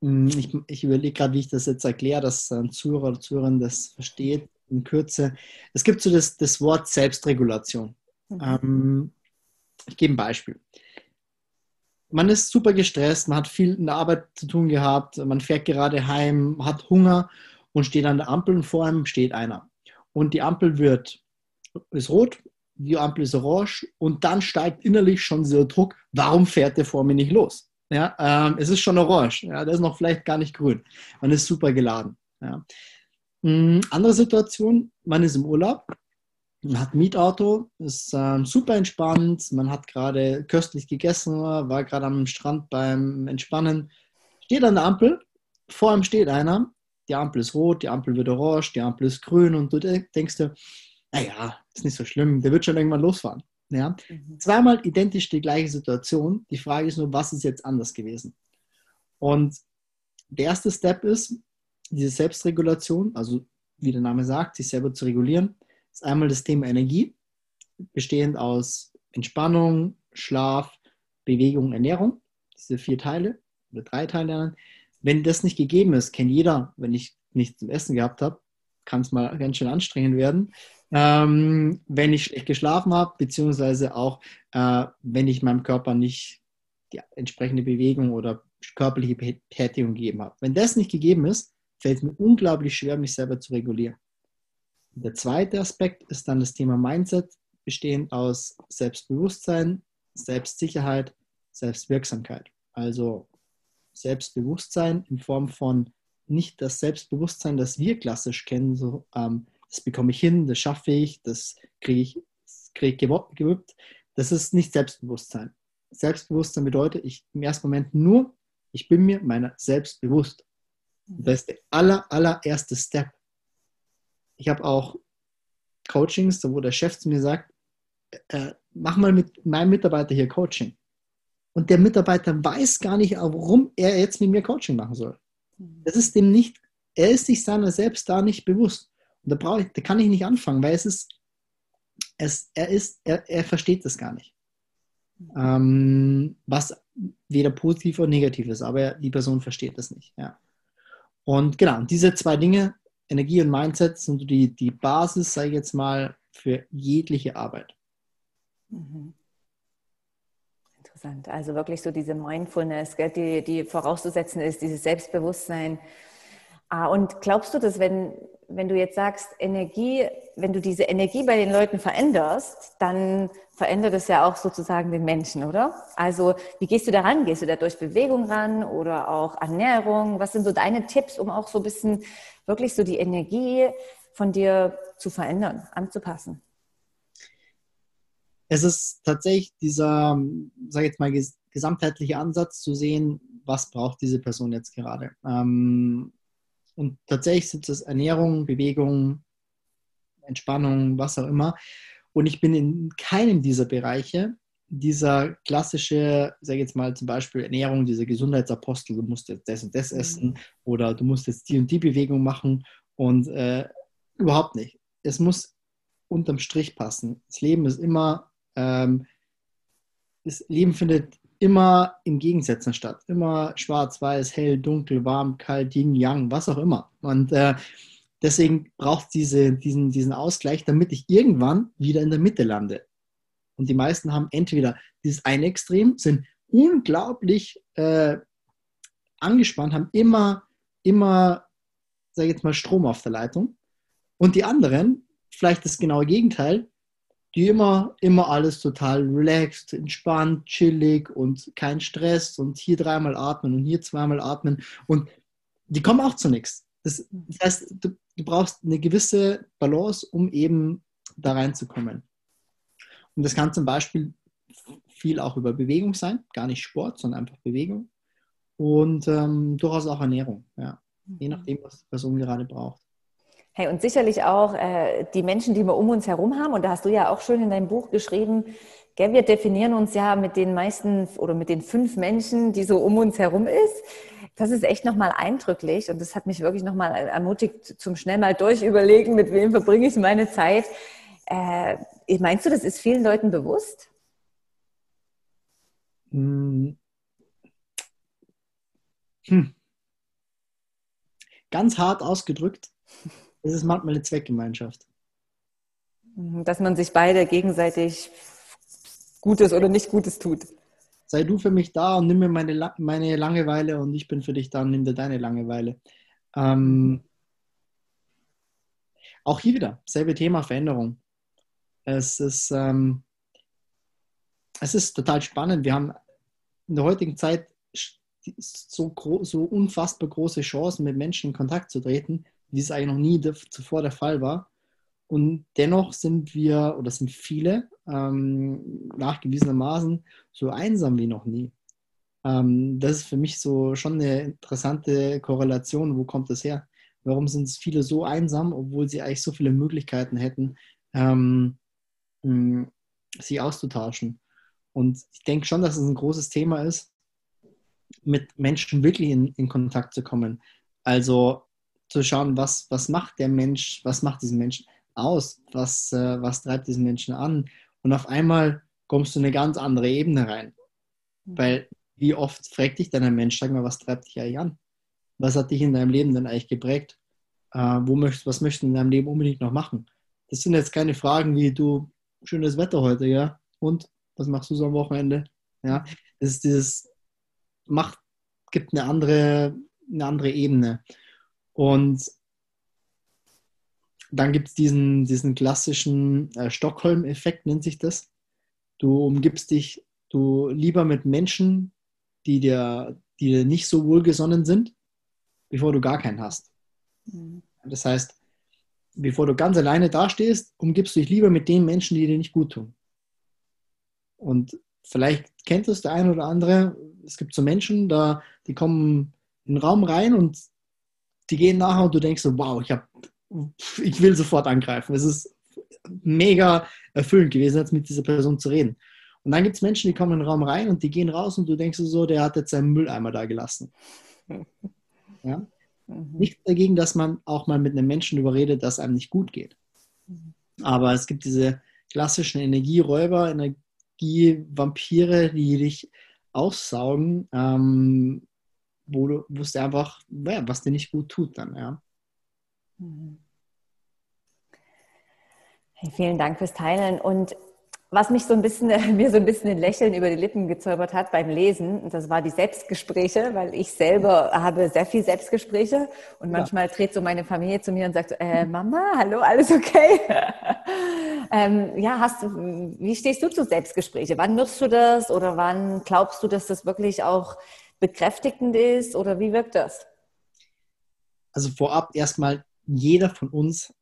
hm, ich, ich überlege gerade, wie ich das jetzt erkläre, dass ein Zuhörer oder Zuhörerin das versteht in Kürze. Es gibt so das, das Wort Selbstregulation. Mhm. Ähm, ich gebe ein Beispiel. Man ist super gestresst, man hat viel in der Arbeit zu tun gehabt, man fährt gerade heim, hat Hunger und steht an der Ampel und vor einem steht einer. Und die Ampel wird, ist rot, die Ampel ist orange und dann steigt innerlich schon dieser Druck, warum fährt der vor mir nicht los? Ja, ähm, es ist schon orange, ja, der ist noch vielleicht gar nicht grün. Man ist super geladen. Ja. Mhm, andere Situation, man ist im Urlaub, man hat ein Mietauto, ist ähm, super entspannt, man hat gerade köstlich gegessen, war gerade am Strand beim Entspannen, steht an der Ampel, vor ihm steht einer, die Ampel ist rot, die Ampel wird orange, die Ampel ist grün und du denkst dir, naja, ist nicht so schlimm, der wird schon irgendwann losfahren. Ja? Mhm. Zweimal identisch die gleiche Situation. Die Frage ist nur, was ist jetzt anders gewesen? Und der erste Step ist, diese Selbstregulation, also wie der Name sagt, sich selber zu regulieren, ist einmal das Thema Energie. bestehend aus Entspannung, Schlaf, Bewegung, Ernährung. Diese vier Teile oder drei Teile. Wenn das nicht gegeben ist, kennt jeder, wenn ich nichts zum Essen gehabt habe, kann es mal ganz schön anstrengend werden. Ähm, wenn ich schlecht geschlafen habe, beziehungsweise auch, äh, wenn ich meinem Körper nicht die entsprechende Bewegung oder körperliche Betätigung gegeben habe. Wenn das nicht gegeben ist, fällt es mir unglaublich schwer, mich selber zu regulieren. Der zweite Aspekt ist dann das Thema Mindset, bestehend aus Selbstbewusstsein, Selbstsicherheit, Selbstwirksamkeit. Also Selbstbewusstsein in Form von nicht das Selbstbewusstsein, das wir klassisch kennen, so ähm, das bekomme ich hin, das schaffe ich, das kriege ich, krieg ich gewuppt. Das ist nicht Selbstbewusstsein. Selbstbewusstsein bedeutet, ich im ersten Moment nur, ich bin mir meiner selbst bewusst. Das ist der aller, allererste Step. Ich habe auch Coachings, wo der Chef zu mir sagt, äh, mach mal mit meinem Mitarbeiter hier Coaching. Und der Mitarbeiter weiß gar nicht, warum er jetzt mit mir Coaching machen soll. Das ist dem nicht, er ist sich seiner selbst da nicht bewusst. Und da, brauche ich, da kann ich nicht anfangen, weil es ist, es, er, ist er, er versteht das gar nicht. Ähm, was weder positiv oder negativ ist, aber die Person versteht das nicht. Ja. Und genau, diese zwei Dinge, Energie und Mindset, sind die, die Basis, sage ich jetzt mal, für jegliche Arbeit. Mhm. Interessant. Also wirklich so diese Mindfulness, die, die vorauszusetzen ist, dieses Selbstbewusstsein. Ah, und glaubst du, dass wenn, wenn du jetzt sagst, Energie, wenn du diese Energie bei den Leuten veränderst, dann verändert es ja auch sozusagen den Menschen, oder? Also wie gehst du da ran? Gehst du da durch Bewegung ran oder auch Ernährung? Was sind so deine Tipps, um auch so ein bisschen wirklich so die Energie von dir zu verändern, anzupassen? Es ist tatsächlich dieser, sage ich jetzt mal, gesamtheitliche Ansatz zu sehen, was braucht diese Person jetzt gerade. Ähm, und tatsächlich sind es Ernährung, Bewegung, Entspannung, was auch immer. Und ich bin in keinem dieser Bereiche dieser klassische, sage jetzt mal zum Beispiel Ernährung, dieser Gesundheitsapostel, du musst jetzt das und das mhm. essen oder du musst jetzt die und die Bewegung machen und äh, überhaupt nicht. Es muss unterm Strich passen. Das Leben ist immer, ähm, das Leben findet immer in Gegensätzen statt. Immer schwarz, weiß, hell, dunkel, warm, kalt, yin, yang, was auch immer. Und äh, deswegen braucht es diese, diesen, diesen Ausgleich, damit ich irgendwann wieder in der Mitte lande. Und die meisten haben entweder dieses eine Extrem, sind unglaublich äh, angespannt, haben immer, immer, sage ich jetzt mal, Strom auf der Leitung. Und die anderen, vielleicht das genaue Gegenteil, die immer, immer alles total relaxed, entspannt, chillig und kein Stress und hier dreimal atmen und hier zweimal atmen und die kommen auch zu nichts. Das, das heißt, du, du brauchst eine gewisse Balance, um eben da reinzukommen. Und das kann zum Beispiel viel auch über Bewegung sein, gar nicht Sport, sondern einfach Bewegung und ähm, durchaus auch Ernährung, ja. je mhm. nachdem, was die Person gerade braucht. Hey, und sicherlich auch äh, die Menschen, die wir um uns herum haben. Und da hast du ja auch schön in deinem Buch geschrieben, gell, wir definieren uns ja mit den meisten oder mit den fünf Menschen, die so um uns herum ist. Das ist echt nochmal eindrücklich und das hat mich wirklich nochmal ermutigt zum schnell mal durchüberlegen, mit wem verbringe ich meine Zeit. Äh, meinst du, das ist vielen Leuten bewusst? Hm. hm. Ganz hart ausgedrückt es ist manchmal eine Zweckgemeinschaft. Mhm, dass man sich beide gegenseitig Gutes oder nicht Gutes tut. Sei du für mich da und nimm mir meine, meine Langeweile und ich bin für dich da und nimm dir deine Langeweile. Ähm, auch hier wieder, selbe Thema Veränderung. Es ist, ähm, es ist total spannend. Wir haben in der heutigen Zeit so, so unfassbar große Chancen, mit Menschen in Kontakt zu treten wie es eigentlich noch nie zuvor der Fall war. Und dennoch sind wir oder sind viele ähm, nachgewiesenermaßen so einsam wie noch nie. Ähm, das ist für mich so schon eine interessante Korrelation. Wo kommt das her? Warum sind es viele so einsam, obwohl sie eigentlich so viele Möglichkeiten hätten, ähm, sie auszutauschen? Und ich denke schon, dass es ein großes Thema ist, mit Menschen wirklich in, in Kontakt zu kommen. Also zu schauen, was, was macht der Mensch, was macht diesen Menschen aus, was, äh, was treibt diesen Menschen an und auf einmal kommst du in eine ganz andere Ebene rein. Mhm. Weil wie oft fragt dich dann ein Mensch, sag mal, was treibt dich eigentlich an? Was hat dich in deinem Leben denn eigentlich geprägt? Äh, wo möchtest, was möchtest du in deinem Leben unbedingt noch machen? Das sind jetzt keine Fragen wie du, schönes Wetter heute, ja? Und was machst du so am Wochenende? Ja, das ist dieses, macht, gibt eine andere, eine andere Ebene. Und dann gibt es diesen, diesen klassischen äh, Stockholm-Effekt, nennt sich das. Du umgibst dich du lieber mit Menschen, die dir, die dir nicht so wohlgesonnen sind, bevor du gar keinen hast. Mhm. Das heißt, bevor du ganz alleine dastehst, umgibst du dich lieber mit den Menschen, die dir nicht gut tun. Und vielleicht kennt es der eine oder andere. Es gibt so Menschen, da, die kommen in den Raum rein und die gehen nachher und du denkst so, wow, ich, hab, ich will sofort angreifen. Es ist mega erfüllend gewesen, jetzt mit dieser Person zu reden. Und dann gibt es Menschen, die kommen in den Raum rein und die gehen raus und du denkst so, der hat jetzt seinen Mülleimer da gelassen. Ja? Mhm. Nichts dagegen, dass man auch mal mit einem Menschen überredet, dass einem nicht gut geht. Mhm. Aber es gibt diese klassischen Energieräuber, Energievampire, die dich aussaugen, ähm, wo du wusste einfach, ja, was dir nicht gut tut dann, ja. Mhm. Hey, vielen Dank fürs Teilen. Und was mich so ein bisschen, mir so ein bisschen ein Lächeln über die Lippen gezaubert hat beim Lesen, das war die Selbstgespräche, weil ich selber habe sehr viel Selbstgespräche und manchmal ja. dreht so meine Familie zu mir und sagt, äh, Mama, hallo, alles okay? ähm, ja, hast du, wie stehst du zu Selbstgespräche? Wann nutzt du das oder wann glaubst du, dass das wirklich auch bekräftigend ist oder wie wirkt das? Also vorab erstmal, jeder von uns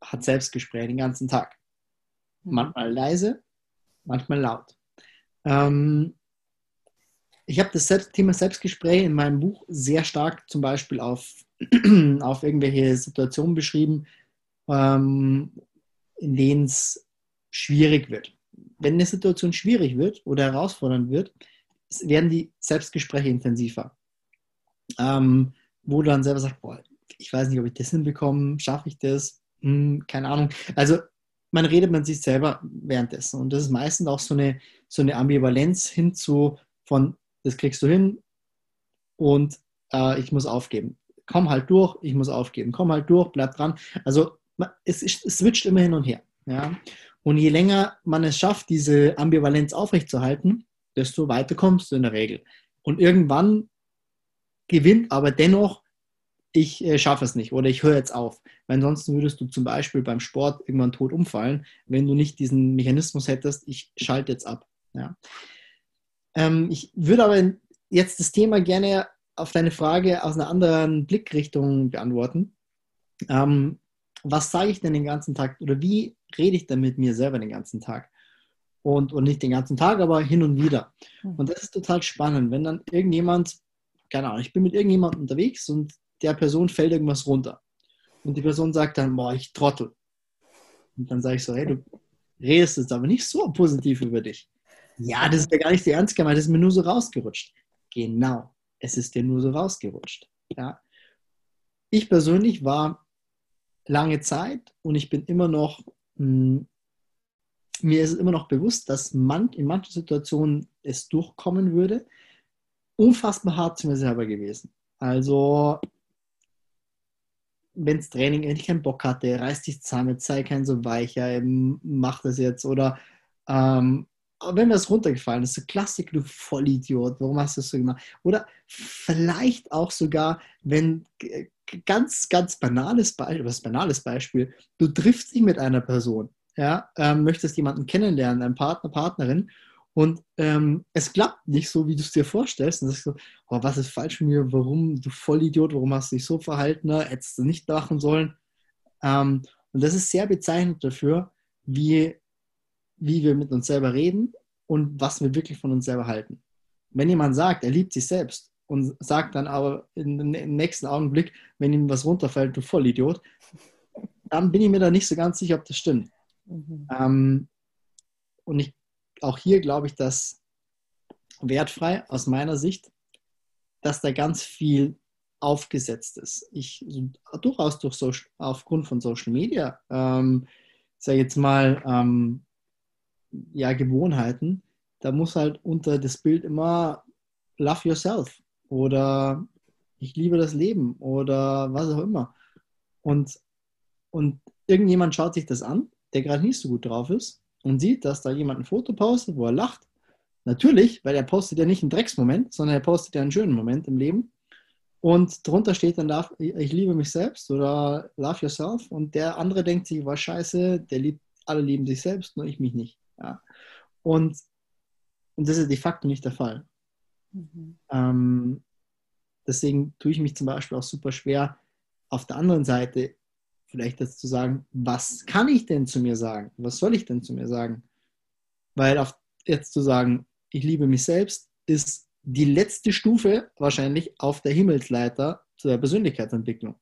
hat Selbstgespräche den ganzen Tag. Mhm. Manchmal leise, manchmal laut. Ähm, ich habe das Selbst Thema Selbstgespräch in meinem Buch sehr stark zum Beispiel auf, auf irgendwelche Situationen beschrieben, ähm, in denen es schwierig wird. Wenn eine Situation schwierig wird oder herausfordernd wird, werden die Selbstgespräche intensiver. Ähm, wo du dann selber sagst, boah, ich weiß nicht, ob ich das hinbekomme, schaffe ich das? Hm, keine Ahnung. Also man redet mit sich selber währenddessen. Und das ist meistens auch so eine, so eine Ambivalenz hinzu von, das kriegst du hin und äh, ich muss aufgeben. Komm halt durch, ich muss aufgeben. Komm halt durch, bleib dran. Also es, es switcht immer hin und her. Ja? Und je länger man es schafft, diese Ambivalenz aufrechtzuerhalten, desto weiter kommst du in der Regel. Und irgendwann gewinnt aber dennoch ich äh, schaffe es nicht oder ich höre jetzt auf. Weil ansonsten würdest du zum Beispiel beim Sport irgendwann tot umfallen, wenn du nicht diesen Mechanismus hättest, ich schalte jetzt ab. Ja. Ähm, ich würde aber jetzt das Thema gerne auf deine Frage aus einer anderen Blickrichtung beantworten. Ähm, was sage ich denn den ganzen Tag oder wie rede ich denn mit mir selber den ganzen Tag? Und, und nicht den ganzen Tag, aber hin und wieder. Hm. Und das ist total spannend, wenn dann irgendjemand, keine Ahnung, ich bin mit irgendjemandem unterwegs und der Person fällt irgendwas runter. Und die Person sagt dann, boah, ich trottel. Und dann sage ich so, hey, du redest jetzt aber nicht so positiv über dich. Ja, das ist ja gar nicht so ernst gemeint, das ist mir nur so rausgerutscht. Genau, es ist dir nur so rausgerutscht. Ja. Ich persönlich war lange Zeit und ich bin immer noch, mh, hm, mir ist immer noch bewusst, dass man in manchen Situationen es durchkommen würde. Unfassbar hart zu mir selber gewesen. Also wenn das Training endlich keinen Bock hatte, reiß dich zusammen, sei kein so weicher, mach das jetzt. Oder ähm, wenn mir das runtergefallen ist, so Klassik, du Vollidiot, warum hast du das so gemacht? Oder vielleicht auch sogar, wenn ganz, ganz banales Beispiel, was banales Beispiel, du triffst dich mit einer Person, ja, ähm, möchtest jemanden kennenlernen, einen Partner, Partnerin und ähm, es klappt nicht so, wie du es dir vorstellst. Und dann sagst du, oh, was ist falsch mit mir? Warum, du Vollidiot, warum hast du dich so verhalten? Ne? Hättest du nicht machen sollen. Ähm, und das ist sehr bezeichnend dafür, wie, wie wir mit uns selber reden und was wir wirklich von uns selber halten. Wenn jemand sagt, er liebt sich selbst und sagt dann aber im nächsten Augenblick, wenn ihm was runterfällt, du Vollidiot, dann bin ich mir da nicht so ganz sicher, ob das stimmt. Mhm. Ähm, und ich auch hier glaube ich, dass wertfrei aus meiner Sicht, dass da ganz viel aufgesetzt ist. Ich durchaus durch Social, aufgrund von Social Media, ähm, sage jetzt mal, ähm, ja, Gewohnheiten, da muss halt unter das Bild immer Love Yourself oder ich liebe das Leben oder was auch immer. Und, und irgendjemand schaut sich das an, der gerade nicht so gut drauf ist und sieht, dass da jemand ein Foto postet, wo er lacht. Natürlich, weil er postet ja nicht einen Drecksmoment, sondern er postet ja einen schönen Moment im Leben. Und drunter steht dann, ich liebe mich selbst oder love yourself. Und der andere denkt sich, was scheiße, der liebt, alle lieben sich selbst, nur ich mich nicht. Ja. Und, und das ist de facto nicht der Fall. Mhm. Ähm, deswegen tue ich mich zum Beispiel auch super schwer, auf der anderen Seite vielleicht jetzt zu sagen, was kann ich denn zu mir sagen? Was soll ich denn zu mir sagen? Weil auf, jetzt zu sagen, ich liebe mich selbst, ist die letzte Stufe wahrscheinlich auf der Himmelsleiter zur Persönlichkeitsentwicklung.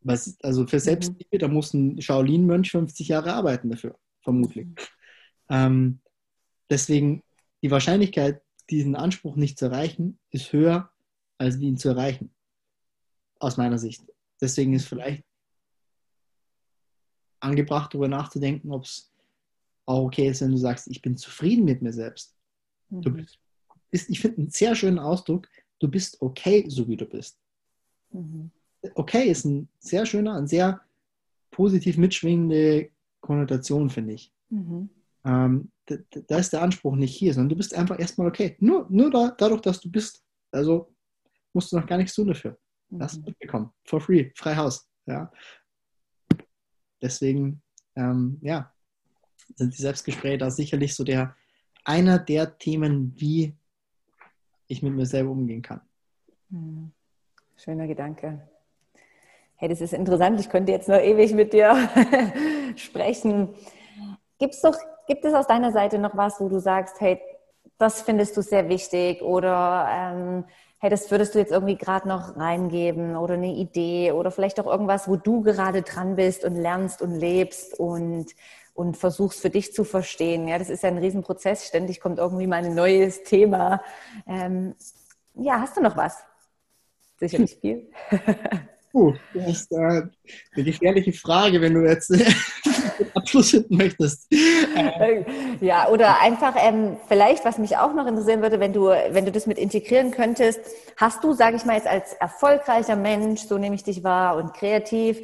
Was, also für mhm. Selbstliebe, da muss ein Shaolin-Mönch 50 Jahre arbeiten dafür, vermutlich. Mhm. Ähm, deswegen die Wahrscheinlichkeit, diesen Anspruch nicht zu erreichen, ist höher, als ihn zu erreichen. Aus meiner Sicht. Deswegen ist vielleicht angebracht, darüber nachzudenken, ob es auch okay ist, wenn du sagst, ich bin zufrieden mit mir selbst. Mhm. Du bist, ich finde einen sehr schönen Ausdruck, du bist okay, so wie du bist. Mhm. Okay ist ein sehr schöner, ein sehr positiv mitschwingende Konnotation, finde ich. Mhm. Ähm, da, da, ist der Anspruch nicht hier, sondern du bist einfach erstmal okay. Nur, nur da, dadurch, dass du bist. Also musst du noch gar nichts tun dafür. Hast du mhm. mitbekommen. For free, frei Haus. Ja. Deswegen, ähm, ja, sind die Selbstgespräche da sicherlich so der einer der Themen, wie ich mit mir selber umgehen kann. Hm. Schöner Gedanke. Hey, das ist interessant. Ich könnte jetzt noch ewig mit dir sprechen. Gibt's doch, gibt es aus deiner Seite noch was, wo du sagst, hey, das findest du sehr wichtig oder ähm, hey, das würdest du jetzt irgendwie gerade noch reingeben oder eine Idee oder vielleicht auch irgendwas, wo du gerade dran bist und lernst und lebst und, und versuchst für dich zu verstehen. Ja, das ist ja ein Riesenprozess. Ständig kommt irgendwie mal ein neues Thema. Ähm, ja, hast du noch was? Sicherlich viel. Puh, das ist äh, eine gefährliche Frage, wenn du jetzt Abschluss finden möchtest. Äh, ja, oder einfach ähm, vielleicht, was mich auch noch interessieren würde, wenn du, wenn du das mit integrieren könntest, hast du, sage ich mal jetzt als erfolgreicher Mensch, so nehme ich dich wahr und kreativ,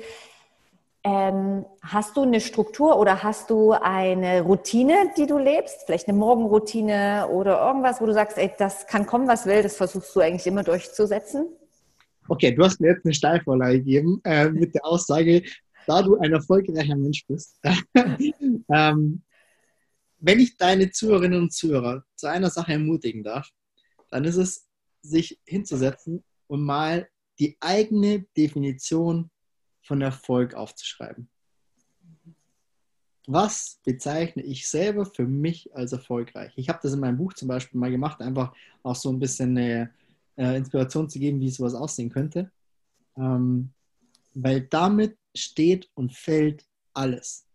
ähm, hast du eine Struktur oder hast du eine Routine, die du lebst? Vielleicht eine Morgenroutine oder irgendwas, wo du sagst, ey, das kann kommen, was will, das versuchst du eigentlich immer durchzusetzen? Okay, du hast mir jetzt eine Steilvorlage gegeben äh, mit der Aussage, da du ein erfolgreicher Mensch bist. ähm, wenn ich deine Zuhörerinnen und Zuhörer zu einer Sache ermutigen darf, dann ist es, sich hinzusetzen und mal die eigene Definition von Erfolg aufzuschreiben. Was bezeichne ich selber für mich als erfolgreich? Ich habe das in meinem Buch zum Beispiel mal gemacht, einfach auch so ein bisschen eine äh, Inspiration zu geben, wie sowas aussehen könnte. Ähm, weil damit steht und fällt alles.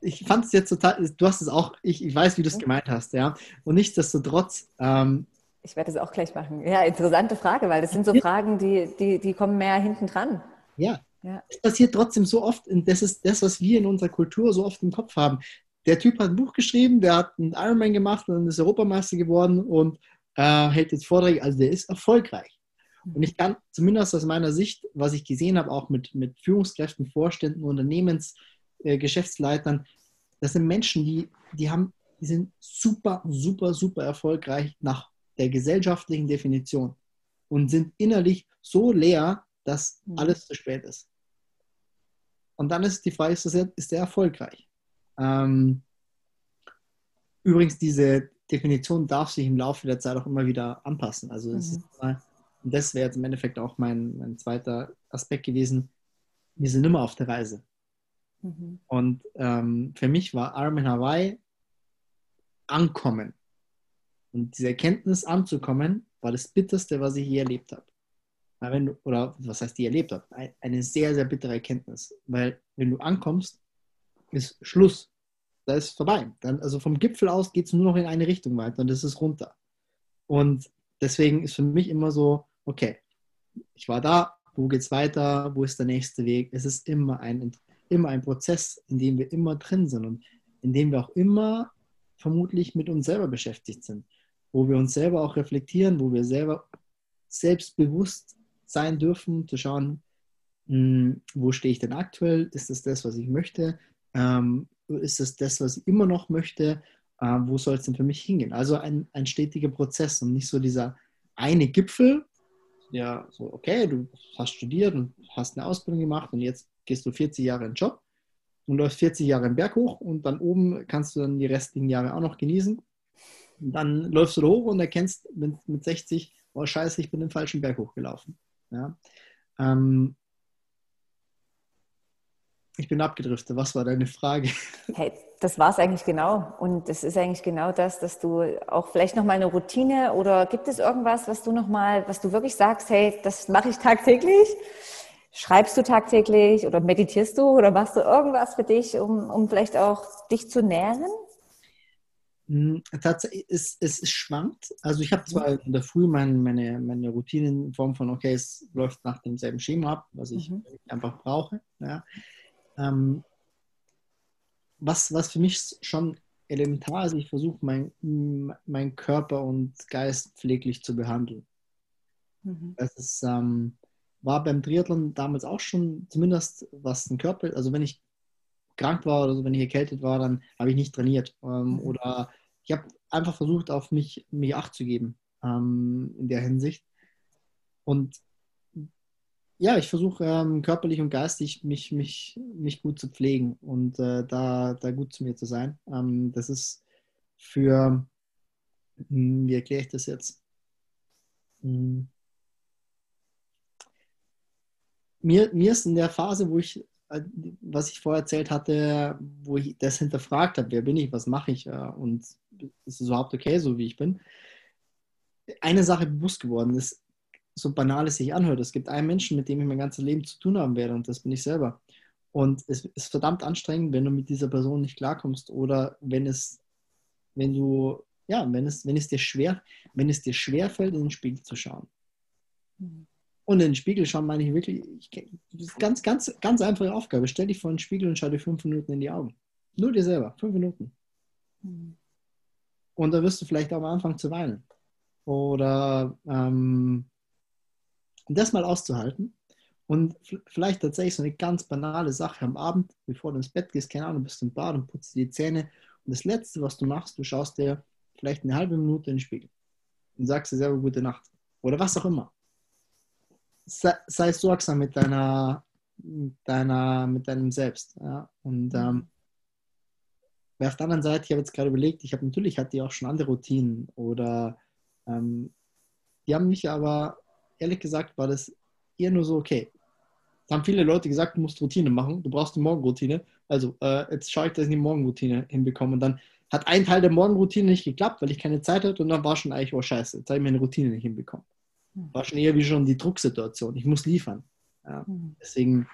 Ich fand es jetzt total, du hast es auch, ich, ich weiß, wie du es gemeint hast, ja. Und nichtsdestotrotz. Ähm, ich werde es auch gleich machen. Ja, interessante Frage, weil das sind so Fragen, die, die, die kommen mehr hinten dran. Ja. ja. Es passiert trotzdem so oft, und das ist das, was wir in unserer Kultur so oft im Kopf haben. Der Typ hat ein Buch geschrieben, der hat einen Ironman gemacht und ist Europameister geworden und äh, hält jetzt Vorträge, also der ist erfolgreich. Und ich kann zumindest aus meiner Sicht, was ich gesehen habe, auch mit, mit Führungskräften, Vorständen, Unternehmensgeschäftsleitern, äh, das sind Menschen, die, die, haben, die sind super, super, super erfolgreich nach der gesellschaftlichen Definition und sind innerlich so leer, dass mhm. alles zu spät ist. Und dann ist die Frage, ist, das, ist der erfolgreich? Ähm, übrigens, diese Definition darf sich im Laufe der Zeit auch immer wieder anpassen. Also es mhm. ist mal, und das wäre jetzt im Endeffekt auch mein, mein zweiter Aspekt gewesen. Wir sind immer auf der Reise. Mhm. Und ähm, für mich war Arm in Hawaii ankommen. Und diese Erkenntnis anzukommen, war das Bitterste, was ich je erlebt habe. Du, oder was heißt, die erlebt habe? Eine sehr, sehr bittere Erkenntnis. Weil wenn du ankommst, ist Schluss. Da ist vorbei. Dann, also vom Gipfel aus geht es nur noch in eine Richtung weiter und das ist runter. Und deswegen ist für mich immer so, okay, ich war da, wo geht es weiter, wo ist der nächste Weg? Es ist immer ein, immer ein Prozess, in dem wir immer drin sind. Und in dem wir auch immer vermutlich mit uns selber beschäftigt sind, wo wir uns selber auch reflektieren, wo wir selber selbstbewusst sein dürfen, zu schauen, hm, wo stehe ich denn aktuell? Ist das das, was ich möchte? Ähm, ist das das, was ich immer noch möchte? Äh, wo soll es denn für mich hingehen? Also ein, ein stetiger Prozess und nicht so dieser eine Gipfel, ja, so, okay, du hast studiert und hast eine Ausbildung gemacht und jetzt gehst du 40 Jahre in den Job und läufst 40 Jahre im Berg hoch und dann oben kannst du dann die restlichen Jahre auch noch genießen. Und dann läufst du hoch und erkennst mit, mit 60, oh scheiße, ich bin den falschen Berg hochgelaufen. Ja? Ähm, ich bin abgedriftet. Was war deine Frage? Hey, das war es eigentlich genau. Und es ist eigentlich genau das, dass du auch vielleicht noch mal eine Routine oder gibt es irgendwas, was du noch mal, was du wirklich sagst, hey, das mache ich tagtäglich? Schreibst du tagtäglich oder meditierst du oder machst du irgendwas für dich, um, um vielleicht auch dich zu nähren? Hm, tatsächlich, es, es schwankt. Also ich habe zwar in der Früh meine, meine, meine Routine in Form von, okay, es läuft nach demselben Schema ab, was ich mhm. einfach brauche. Ja. Ähm, was, was für mich schon elementar ist, ich versuche meinen mein Körper und Geist pfleglich zu behandeln. Mhm. Das ist, ähm, war beim Triathlon damals auch schon, zumindest was den Körper, also wenn ich krank war oder so, wenn ich erkältet war, dann habe ich nicht trainiert. Ähm, mhm. Oder ich habe einfach versucht, auf mich, mich Acht zu geben ähm, in der Hinsicht. Und ja, ich versuche ähm, körperlich und geistig mich, mich, mich gut zu pflegen und äh, da, da gut zu mir zu sein. Ähm, das ist für, hm, wie erkläre ich das jetzt? Hm. Mir, mir ist in der Phase, wo ich, äh, was ich vorher erzählt hatte, wo ich das hinterfragt habe, wer bin ich, was mache ich äh, und ist es überhaupt okay, so wie ich bin, eine Sache bewusst geworden ist, so banal es sich anhört. Es gibt einen Menschen, mit dem ich mein ganzes Leben zu tun haben werde und das bin ich selber. Und es ist verdammt anstrengend, wenn du mit dieser Person nicht klarkommst oder wenn es, wenn du, ja, wenn es, wenn es dir schwer, wenn es dir schwer fällt, in den Spiegel zu schauen. Und in den Spiegel schauen meine ich wirklich, ich, das ist ganz, ganz, ganz einfache Aufgabe. Stell dich vor den Spiegel und schau dir fünf Minuten in die Augen. Nur dir selber, fünf Minuten. Mhm. Und da wirst du vielleicht auch am Anfang zu weinen. Oder ähm, das mal auszuhalten und vielleicht tatsächlich so eine ganz banale Sache am Abend, bevor du ins Bett gehst, keine Ahnung, bist im Bad und putzt dir die Zähne und das Letzte, was du machst, du schaust dir vielleicht eine halbe Minute in den Spiegel und sagst dir selber gute Nacht oder was auch immer. Sei, sei sorgsam mit deiner, deiner, mit deinem Selbst. Ja? Und ähm, auf der anderen Seite, ich habe jetzt gerade überlegt, ich habe natürlich hatte ich auch schon andere Routinen oder ähm, die haben mich aber ehrlich gesagt war das eher nur so, okay. Da haben viele Leute gesagt, du musst Routine machen, du brauchst eine Morgenroutine. Also äh, jetzt schaue ich, dass ich eine Morgenroutine hinbekomme. Und dann hat ein Teil der Morgenroutine nicht geklappt, weil ich keine Zeit hatte und dann war schon eigentlich, oh scheiße, jetzt habe ich meine Routine nicht hinbekommen. Hm. War schon eher wie schon die Drucksituation. Ich muss liefern. Ja, hm. deswegen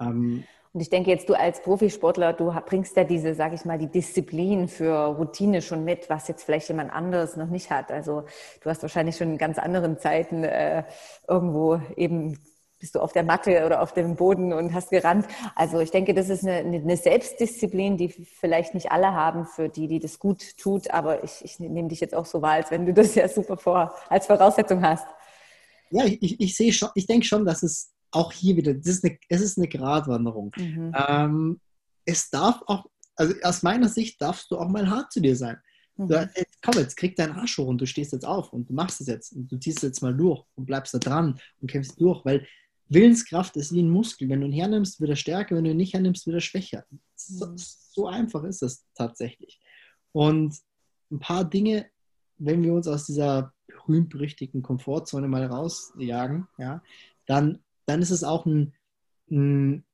ähm, und ich denke jetzt, du als Profisportler, du bringst ja diese, sage ich mal, die Disziplin für Routine schon mit, was jetzt vielleicht jemand anderes noch nicht hat. Also du hast wahrscheinlich schon in ganz anderen Zeiten äh, irgendwo eben bist du auf der Matte oder auf dem Boden und hast gerannt. Also ich denke, das ist eine, eine Selbstdisziplin, die vielleicht nicht alle haben, für die, die das gut tut. Aber ich, ich nehme dich jetzt auch so wahr, als wenn du das ja super vor als Voraussetzung hast. Ja, ich, ich sehe schon, ich denke schon, dass es auch hier wieder, das ist eine, es ist eine Gratwanderung. Mhm. Ähm, es darf auch, also aus meiner Sicht darfst du auch mal hart zu dir sein. Mhm. Du, jetzt, komm, jetzt krieg deinen Arsch hoch und du stehst jetzt auf und du machst es jetzt und du ziehst es jetzt mal durch und bleibst da dran und kämpfst durch, weil Willenskraft ist wie ein Muskel. Wenn du ihn hernimmst, wird er stärker, wenn du ihn nicht hernimmst, wird er schwächer. So, mhm. so einfach ist es tatsächlich. Und ein paar Dinge, wenn wir uns aus dieser berühmt-berüchtigten Komfortzone mal rausjagen, ja, dann dann ist es auch ein, ein,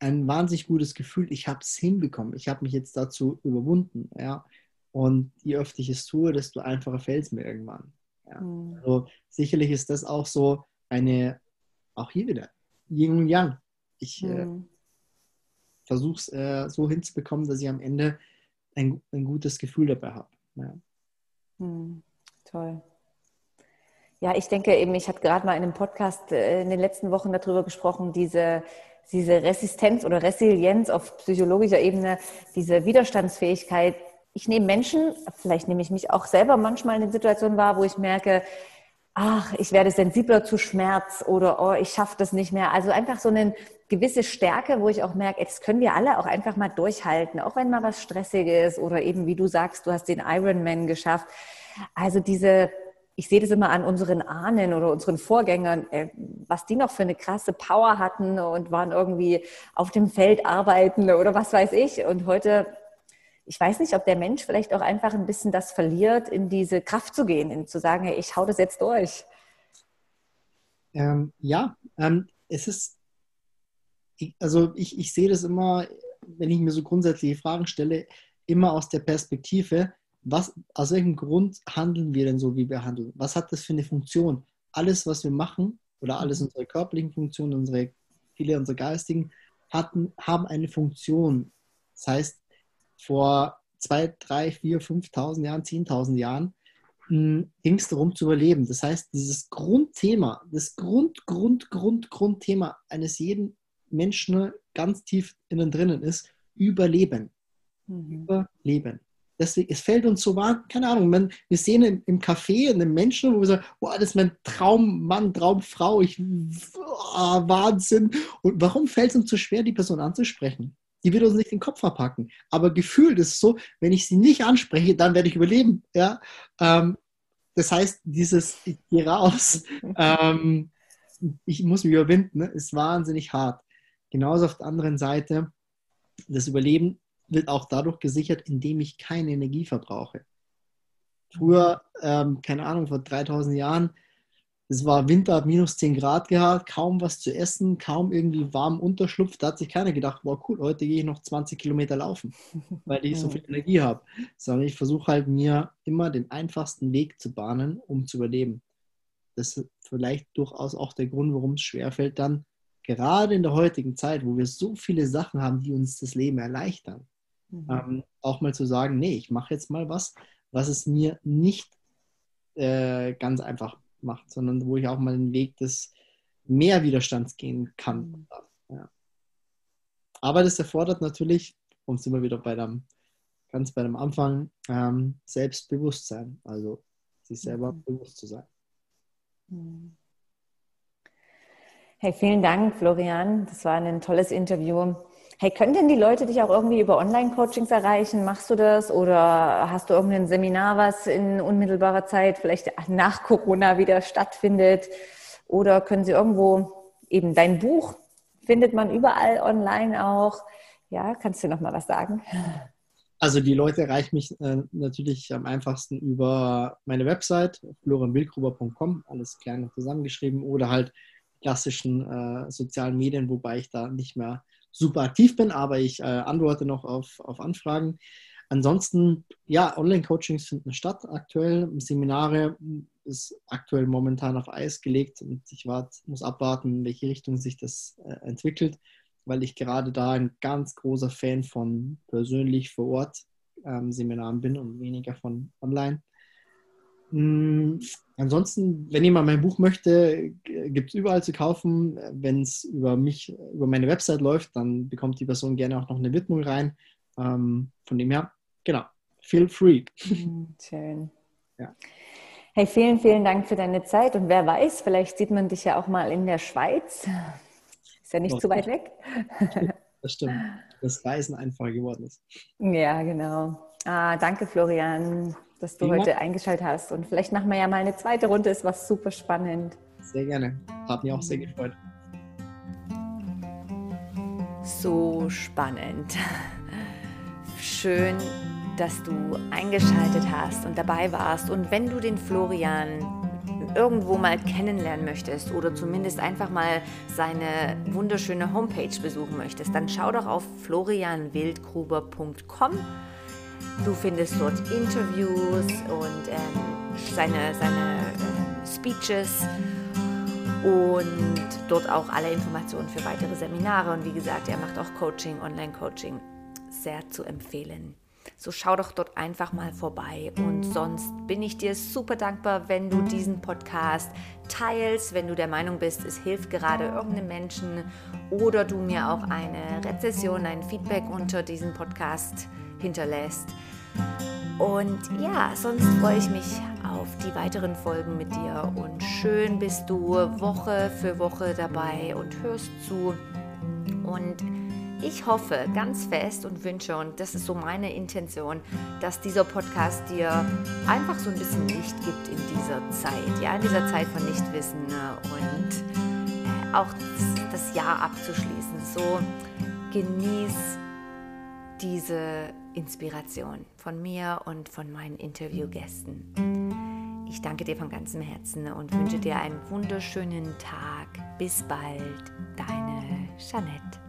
ein wahnsinnig gutes Gefühl, ich habe es hinbekommen, ich habe mich jetzt dazu überwunden. Ja? Und je öfter ich es tue, desto einfacher fällt es mir irgendwann. Ja? Mhm. Also sicherlich ist das auch so eine, auch hier wieder, Yin und Yang. Ich mhm. äh, versuche es äh, so hinzubekommen, dass ich am Ende ein, ein gutes Gefühl dabei habe. Ja. Mhm. Toll. Ja, ich denke eben, ich hatte gerade mal in einem Podcast äh, in den letzten Wochen darüber gesprochen, diese diese Resistenz oder Resilienz auf psychologischer Ebene, diese Widerstandsfähigkeit. Ich nehme Menschen, vielleicht nehme ich mich auch selber manchmal in den Situationen wahr, wo ich merke, ach, ich werde sensibler zu Schmerz oder oh, ich schaffe das nicht mehr. Also einfach so eine gewisse Stärke, wo ich auch merke, das können wir alle auch einfach mal durchhalten, auch wenn mal was Stressiges oder eben, wie du sagst, du hast den Ironman geschafft. Also diese ich sehe das immer an unseren Ahnen oder unseren Vorgängern, äh, was die noch für eine krasse Power hatten und waren irgendwie auf dem Feld arbeiten oder was weiß ich. Und heute, ich weiß nicht, ob der Mensch vielleicht auch einfach ein bisschen das verliert, in diese Kraft zu gehen, in zu sagen, hey, ich hau das jetzt durch. Ähm, ja, ähm, es ist, also ich, ich sehe das immer, wenn ich mir so grundsätzliche Fragen stelle, immer aus der Perspektive, was, aus welchem Grund handeln wir denn so, wie wir handeln? Was hat das für eine Funktion? Alles, was wir machen, oder alles mhm. unsere körperlichen Funktionen, unsere, viele unserer geistigen, hatten, haben eine Funktion. Das heißt, vor zwei, drei, vier, 5.000 Jahren, 10.000 Jahren hm, ging es darum zu überleben. Das heißt, dieses Grundthema, das Grund, Grund, Grund, Grundthema eines jeden Menschen ganz tief innen drinnen ist Überleben. Mhm. Überleben. Deswegen, es fällt uns so wahr, keine Ahnung, man, wir sehen im, im Café einen Menschen, wo wir sagen, oh, das ist mein Traummann, Traumfrau, ich, oh, Wahnsinn. Und warum fällt es uns so schwer, die Person anzusprechen? Die wird uns nicht den Kopf verpacken. Aber gefühlt ist es so, wenn ich sie nicht anspreche, dann werde ich überleben. Ja? Ähm, das heißt, dieses, ich gehe raus, ähm, ich muss mich überwinden, ne, ist wahnsinnig hart. Genauso auf der anderen Seite, das Überleben wird auch dadurch gesichert, indem ich keine Energie verbrauche. Früher, ähm, keine Ahnung, vor 3000 Jahren, es war Winter, hat minus 10 Grad gehabt, kaum was zu essen, kaum irgendwie warm Unterschlupf. Da hat sich keiner gedacht, wow, cool, heute gehe ich noch 20 Kilometer laufen, weil ich so viel Energie habe. Sondern ich versuche halt mir immer den einfachsten Weg zu bahnen, um zu überleben. Das ist vielleicht durchaus auch der Grund, warum es schwerfällt, dann gerade in der heutigen Zeit, wo wir so viele Sachen haben, die uns das Leben erleichtern, Mhm. Ähm, auch mal zu sagen, nee, ich mache jetzt mal was, was es mir nicht äh, ganz einfach macht, sondern wo ich auch mal den Weg des Mehrwiderstands gehen kann. Mhm. Ja. Aber das erfordert natürlich, um es immer wieder bei dem, ganz bei dem Anfang, ähm, Selbstbewusstsein, also sich selber mhm. bewusst zu sein. Mhm. Hey, vielen Dank, Florian. Das war ein tolles Interview. Hey, können denn die Leute dich auch irgendwie über Online-Coachings erreichen? Machst du das? Oder hast du irgendein Seminar, was in unmittelbarer Zeit vielleicht nach Corona wieder stattfindet? Oder können sie irgendwo eben dein Buch findet man überall online auch? Ja, kannst du noch mal was sagen? Also die Leute erreichen mich äh, natürlich am einfachsten über meine Website florianwildgruber.com, alles klein und zusammengeschrieben oder halt klassischen äh, sozialen Medien, wobei ich da nicht mehr super aktiv bin, aber ich äh, antworte noch auf, auf Anfragen. Ansonsten, ja, Online-Coachings finden statt aktuell. Seminare ist aktuell momentan auf Eis gelegt und ich wart, muss abwarten, in welche Richtung sich das äh, entwickelt, weil ich gerade da ein ganz großer Fan von persönlich vor Ort ähm, Seminaren bin und weniger von online. Ansonsten, wenn jemand mein Buch möchte, gibt es überall zu kaufen. Wenn es über mich, über meine Website läuft, dann bekommt die Person gerne auch noch eine Widmung rein. Ähm, von dem her, genau, feel free. Mm, schön. Ja. Hey, vielen, vielen Dank für deine Zeit und wer weiß, vielleicht sieht man dich ja auch mal in der Schweiz. Ist ja nicht zu weit weg. Das stimmt. Das Reisen einfacher geworden ist. Ja, genau. Ah, danke, Florian dass du Vielen heute eingeschaltet hast. Und vielleicht machen wir ja mal eine zweite Runde, ist was super spannend. Sehr gerne. Hat mich auch sehr gefreut. So spannend. Schön, dass du eingeschaltet hast und dabei warst. Und wenn du den Florian irgendwo mal kennenlernen möchtest oder zumindest einfach mal seine wunderschöne Homepage besuchen möchtest, dann schau doch auf florianwildgruber.com Du findest dort Interviews und ähm, seine, seine äh, Speeches und dort auch alle Informationen für weitere Seminare. Und wie gesagt, er macht auch Coaching, Online-Coaching. Sehr zu empfehlen. So schau doch dort einfach mal vorbei. Und sonst bin ich dir super dankbar, wenn du diesen Podcast teilst, wenn du der Meinung bist, es hilft gerade irgendeinem Menschen oder du mir auch eine Rezession, ein Feedback unter diesem Podcast hinterlässt. Und ja, sonst freue ich mich auf die weiteren Folgen mit dir und schön bist du Woche für Woche dabei und hörst zu. Und ich hoffe ganz fest und wünsche, und das ist so meine Intention, dass dieser Podcast dir einfach so ein bisschen Licht gibt in dieser Zeit, ja, in dieser Zeit von Nichtwissen und äh, auch das Jahr abzuschließen. So genieß diese Inspiration von mir und von meinen Interviewgästen. Ich danke dir von ganzem Herzen und wünsche dir einen wunderschönen Tag. Bis bald, deine Jeanette.